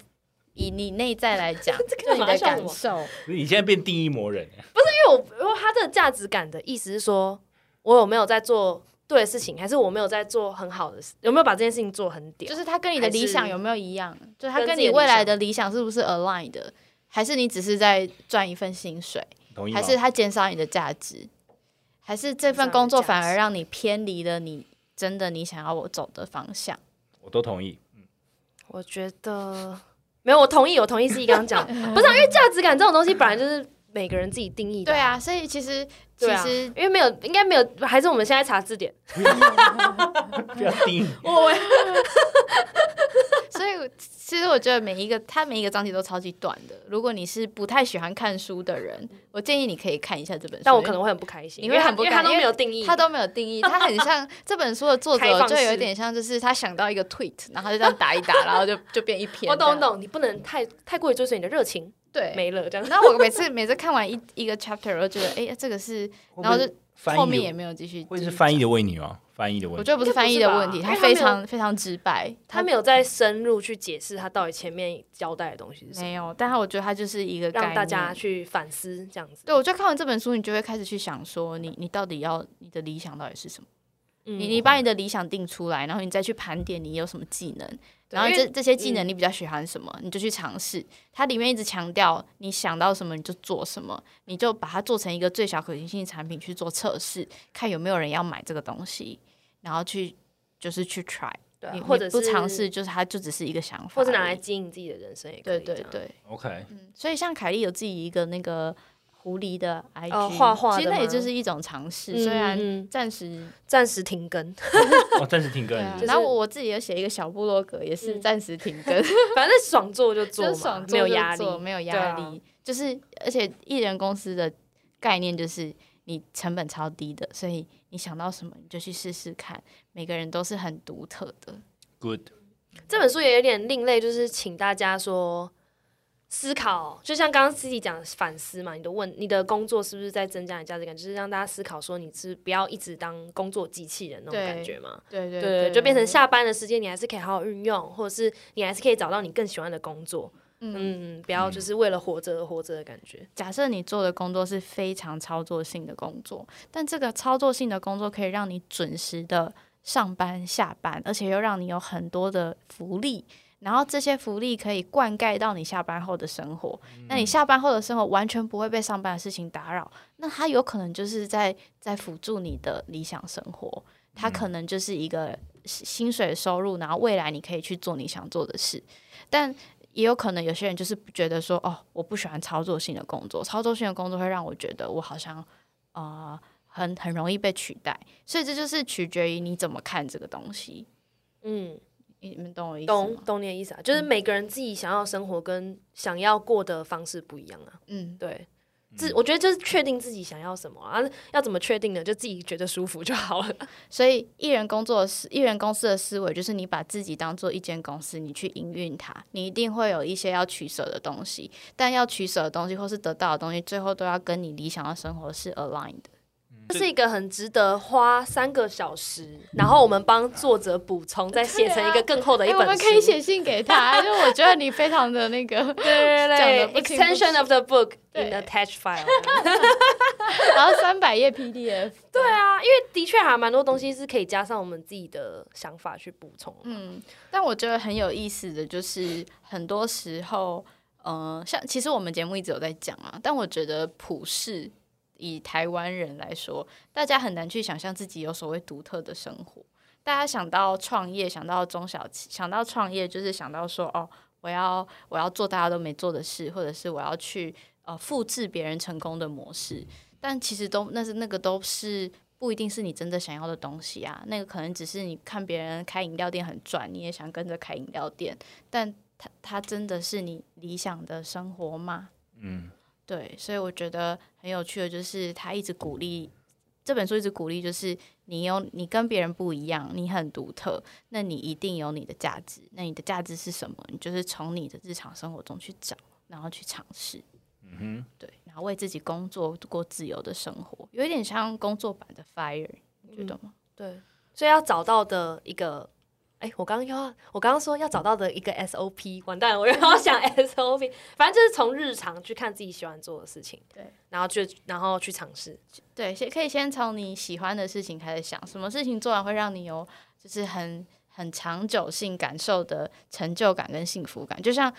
以你内在来讲，你的感受，你现在变定义魔人，不是因为我因为他的价值感的意思是说，我有没有在做对的事情，还是我没有在做很好的事，有没有把这件事情做很屌？就是他跟你的理想有没有一样？就是他跟你未来的理想是不是 align 的？还是你只是在赚一份薪水？同意吗？还是他减少你的价值？还是这份工作反而让你偏离了你真的你想要我走的方向？我都同意。嗯我觉得没有，我同意，我同意自己刚刚讲，不是、啊、因为价值感这种东西本来就是每个人自己定义的、对，啊，所以其实其对啊，实因为没有，应该没有，还是我们现在查字典。不要定义。我所以其实我觉得每一个它每一个章节都超级短的。如果你是不太喜欢看书的人，我建议你可以看一下这本书。但我可能会很不开心，你会很不因为他因为他都开因为没有定义，他都没有定义，他很像这本书的作开放式者就有点像，就是他想到一个 tweet，然后他就这样打一打，然后就就变一篇。我懂我。懂，你不能太太过于追随你的热情，对。没了这样。然后我每次 每次看完一一个 chapter，我就觉得，哎，这个是，然后就后面也没有继续。会是翻译的问题吗？翻译的问题。我觉得不是翻译的问题，他非常非常直白，他没有再深入去解释他到底前面交代的东西是什么，没有，但他我觉得他就是一个概让大家去反思这样子。对，我就看完这本书，你就会开始去想说你，你到底要你的理想到底是什么？嗯你你把你的理想定出来，然后你再去盘点你有什么技能，然后这这些技能嗯你比较喜欢什么，你就去尝试。它里面一直强调，你想到什么你就做什么，你就把它做成一个最小可行性的产品去做测试，看有没有人要买这个东西，然后去就是去 try。对啊你或者不尝试，就是它就只是一个想法，或者拿来经营自己的人生也可以。这样，对对对，OK，嗯，所以像凯莉有自己一个那个狐狸的 IG，、哦画画的其实那也就是一种尝试，嗯虽然嗯暂时暂时停更，哦，暂时停更啊。就是然后我我自己也写一个小部落格，也是嗯。暂时停更，反正爽做就做嘛，没有压力，做没有压力，就是而且艺人公司的概念就是你成本超低的，所以你想到什么你就去试试看，每个人都是很独特的。Good，这本书也有点另类，就是请大家说思考，就像刚刚 C C 讲的反思嘛，你的问你的工作是不是在增加你价值感，就是让大家思考说你是不要一直当工作机器人那种感觉嘛。对对对，就变成下班的时间，你还是可以好好运用，或者是你还是可以找到你更喜欢的工作。嗯。嗯，不要就是为了活着而活着的感觉。假设你做的工作是非常操作性的工作，但这个操作性的工作可以让你准时的上班下班，而且又让你有很多的福利，然后这些福利可以灌溉到你下班后的生活。那你下班后的生活完全不会被上班的事情打扰，那它有可能就是在在辅助你的理想生活，它可能就是一个薪水收入，然后未来你可以去做你想做的事，但。也有可能有些人就是觉得说，哦，我不喜欢操作性的工作，操作性的工作会让我觉得我好像呃很很容易被取代，所以这就是取决于你怎么看这个东西。嗯，你们懂我意思懂吗？懂你的意思啊，就是每个人自己想要生活跟想要过的方式不一样啊。嗯，对，自我觉得就是确定自己想要什么啊，要怎么确定呢？就自己觉得舒服就好了。所以艺人工作的思，艺人公司的思维就是你把自己当做一间公司，你去营运它，你一定会有一些要取舍的东西，但要取舍的东西或是得到的东西，最后都要跟你理想的生活是 aligned 的。这是一个很值得花三个小时，然后我们帮作者补充，再写成一个更厚的一哎，本书。我们可以写信给他，因为我觉得你非常的那个，对对对不清不，extension of the book in 对 attached file。然后三百页 PDF，对啊，因为的确还蛮多东西是可以加上我们自己的想法去补充。嗯，但我觉得很有意思的就是，很多时候，呃，像其实我们节目一直有在讲啊，但我觉得普世以台湾人来说，大家很难去想象自己有所谓独特的生活。大家想到创业，想到中小企，想到创业，就是想到说，哦，我要我要做大家都没做的事，或者是我要去呃复制别人成功的模式。但其实都那是那个都是不一定是你真的想要的东西啊，那个可能只是你看别人开饮料店很赚，你也想跟着开饮料店，但它它真的是你理想的生活吗？嗯，对，所以我觉得很有趣的就是他一直鼓励这本书一直鼓励，就是你有你跟别人不一样，你很独特，那你一定有你的价值。那你的价值是什么？你就是从你的日常生活中去找，然后去尝试。嗯哼，对，然后为自己工作，过自由的生活，有一点像工作版的 Fire，你觉得吗？对，所以要找到的一个，哎，我刚刚要，我刚刚说要找到的一个 SOP，完蛋了，我又要想 SOP，反正就是从日常去看自己喜欢做的事情，对，然后去，然后去尝试，对，先可以先从你喜欢的事情开始想，什么事情做完会让你有就是很很长久性感受的成就感跟幸福感，就像。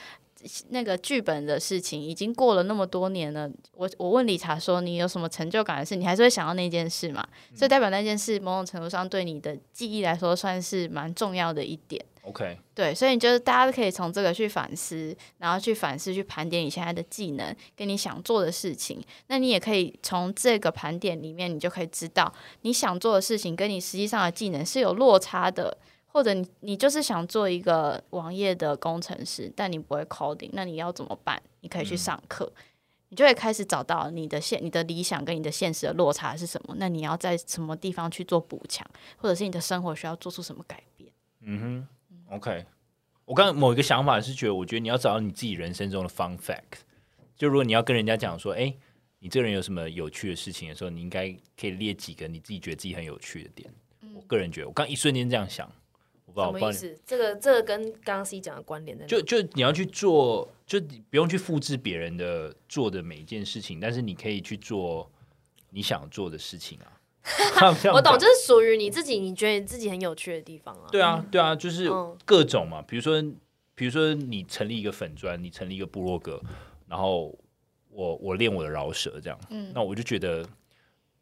那个剧本的事情已经过了那么多年了，我我问理查说你有什么成就感的事，你还是会想到那件事嘛？所以代表那件事某种程度上对你的记忆来说算是蛮重要的一点。OK，对，所以你就是大家都可以从这个去反思，然后去反思、去盘点你现在的技能跟你想做的事情。那你也可以从这个盘点里面，你就可以知道你想做的事情跟你实际上的技能是有落差的，或者你你就是想做一个网页的工程师，但你不会 coding，那你要怎么办？你可以去上课。你就会开始找到你的现、你的理想跟你的现实的落差是什么？那你要在什么地方去做补强，或者是你的生活需要做出什么改变？嗯哼，OK。我刚刚某一个想法是觉得，我觉得你要找到你自己人生中的 fun fact。就如果你要跟人家讲说，哎、你这个人有什么有趣的事情的时候，你应该可以列几个你自己觉得自己很有趣的点。我个人觉得，我刚一瞬间这样想，我不知道，我不知道你什么意思？这个这个跟刚刚 C 讲的关联在哪？就就你要去做，就你不用去复制别人的做的每一件事情，但是你可以去做你想做的事情啊。我懂，这就是属于你自己，你觉得你自己很有趣的地方啊。对啊，对啊，就是嗯各种嘛，比如说，比如说你成立一个粉砖，你成立一个部落格，然后我我练我的饶舌这样，嗯那我就觉得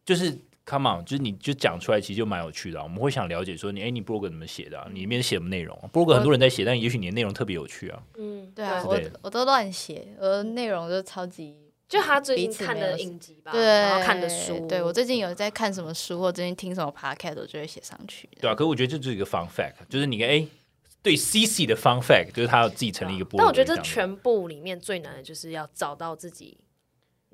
就是 come on，就是你就讲出来，其实就蛮有趣的啊、我们会想了解说你，哎，你部落格怎么写的、啊？你里面写什么内容、啊？部落格很多人在写，但也许你的内容特别有趣啊。嗯，对啊，我我都乱写，我的内容就超级就他最彼近看的影集吧，对，然后看的书，对我最近有在看什么书，或最近听什么 podcast，我就会写上去。对啊，可是我觉得这就是一个 fun fact，就是你哎、对 CC 的 fun fact，就是他要自己成立一个。但我觉得这全部里面最难的就是要找到自己，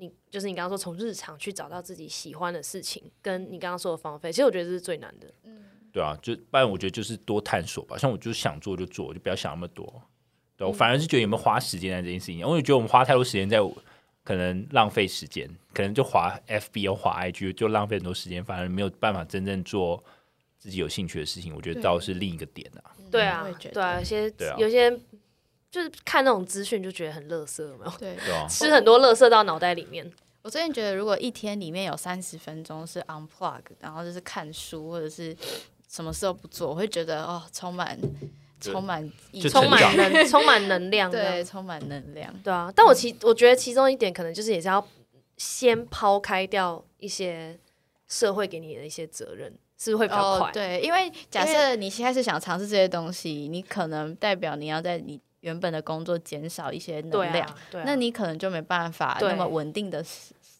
你就是你刚刚说从日常去找到自己喜欢的事情，跟你刚刚说的方法，其实我觉得这是最难的。嗯对啊，就不然我觉得就是多探索吧。像我就想做就做，就不要想那么多。对，嗯我反而是觉得有没有花时间在这件事情，因为我觉得我们花太多时间在可能浪费时间，可能就滑 FB 或滑 IG 就浪费很多时间，反而没有办法真正做自己有兴趣的事情。我觉得倒是另一个点啊。对啊对啊，有些对啊有些就是看那种资讯就觉得很乐色，有没有？对，对啊，吃很多乐色到脑袋里面。我最近觉得，如果一天里面有三十分钟是 unplug，然后就是看书或者是什么事都不做，我会觉得哦，充满充满充满能充满能量，对，充满能量。对啊。但我其我觉得其中一点可能就是也是要先抛开掉一些社会给你的一些责任，是不是会比较快？哦，对，因为假设你现在是想尝试这些东西，你可能代表你要在你原本的工作减少一些能量，啊，对啊，那你可能就没办法那么稳定的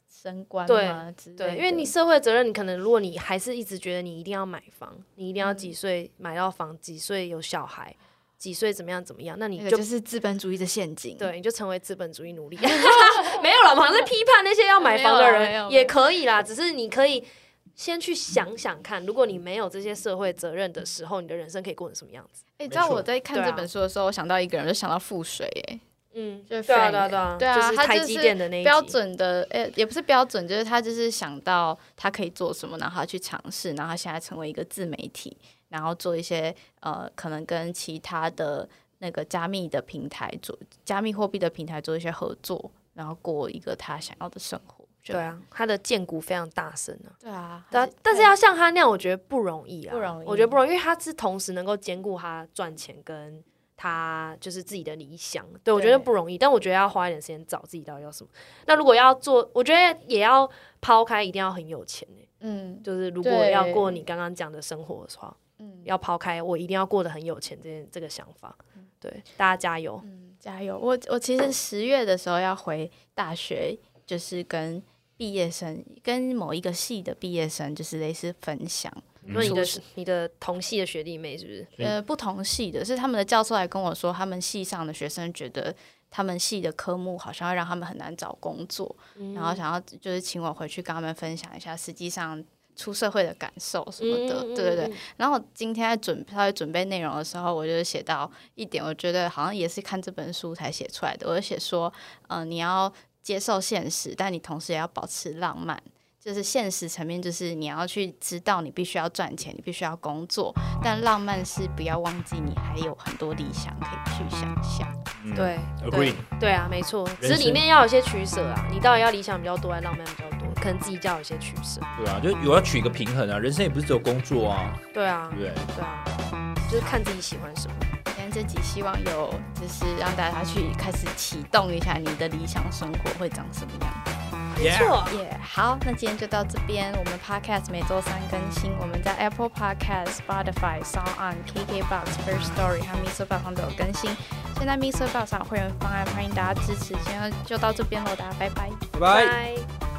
升官对嘛之类对，因为你社会责任，你可能如果你还是一直觉得你一定要买房，你一定要几岁买到房，几岁有小孩，几岁怎么样怎么样，那你就那个就是资本主义的陷阱。对，你就成为资本主义奴隶。没有了，我们在批判那些要买房的人也可以啦，只是你可以先去想想看，如果你没有这些社会责任的时候，你的人生可以过成什么样子？哎、你知道我在看这本书的时候，我想到一个人，就想到富水、哎，嗯，就是对啊，Frank。对啊，对啊，对啊就是台积他就是电的那一标，准的，呃、也不是标准，就是他就是想到他可以做什么，然后他去尝试，然后他现在成为一个自媒体，然后做一些呃，可能跟其他的那个加密的平台做加密货币的平台做一些合作，然后过一个他想要的生活。就对，啊，他的剑骨非常大声啊。对啊，对啊，但是要像他那样，我觉得不容易啊，不容易我觉得不容易，因为他是同时能够兼顾他赚钱跟他就是自己的理想，对我觉得不容易。但我觉得要花一点时间找自己到底要什么。那如果要做，我觉得也要抛开，一定要很有钱欸嗯就是如果要过你刚刚讲的生活的话，嗯要抛开我一定要过得很有钱这件这个想法。对，大家加油！嗯，加油！我我其实十月的时候要回大学，就是跟毕业生，跟某一个系的毕业生，就是类似分享。因为你的出你的同系的学弟妹是不是？呃，不同系的是他们的教授来跟我说，他们系上的学生觉得他们系的科目好像会让他们很难找工作，嗯然后想要就是请我回去跟他们分享一下实际上出社会的感受什么的。嗯对对对。嗯然后今天在准稍微准备内容的时候，我就写到一点，我觉得好像也是看这本书才写出来的。我就写说，嗯、你要接受现实，但你同时也要保持浪漫。就是现实层面，就是你要去知道你必须要赚钱，你必须要工作，但浪漫是不要忘记你还有很多理想可以去想象。嗯对 agree 对对啊，没错，只是里面要有些取舍啊。你到底要理想比较多，还是浪漫比较多？可能自己就要有些取舍。对啊，就有要取一个平衡啊，人生也不是只有工作啊，对啊对？对啊，就是看自己喜欢什么。今天这集希望有就是让大家去开始启动一下你的理想生活会长什么样。没错，耶好，那今天就到这边。我们 Podcast 每周三更新，我们在 Apple Podcast、Spotify、Sound On、KKBox、First Story 和 Mr. Box 上都有更新。现在 Mr. Box 上有会员方案，欢迎大家支持。今天就到这边喽，大家拜拜。拜拜。拜。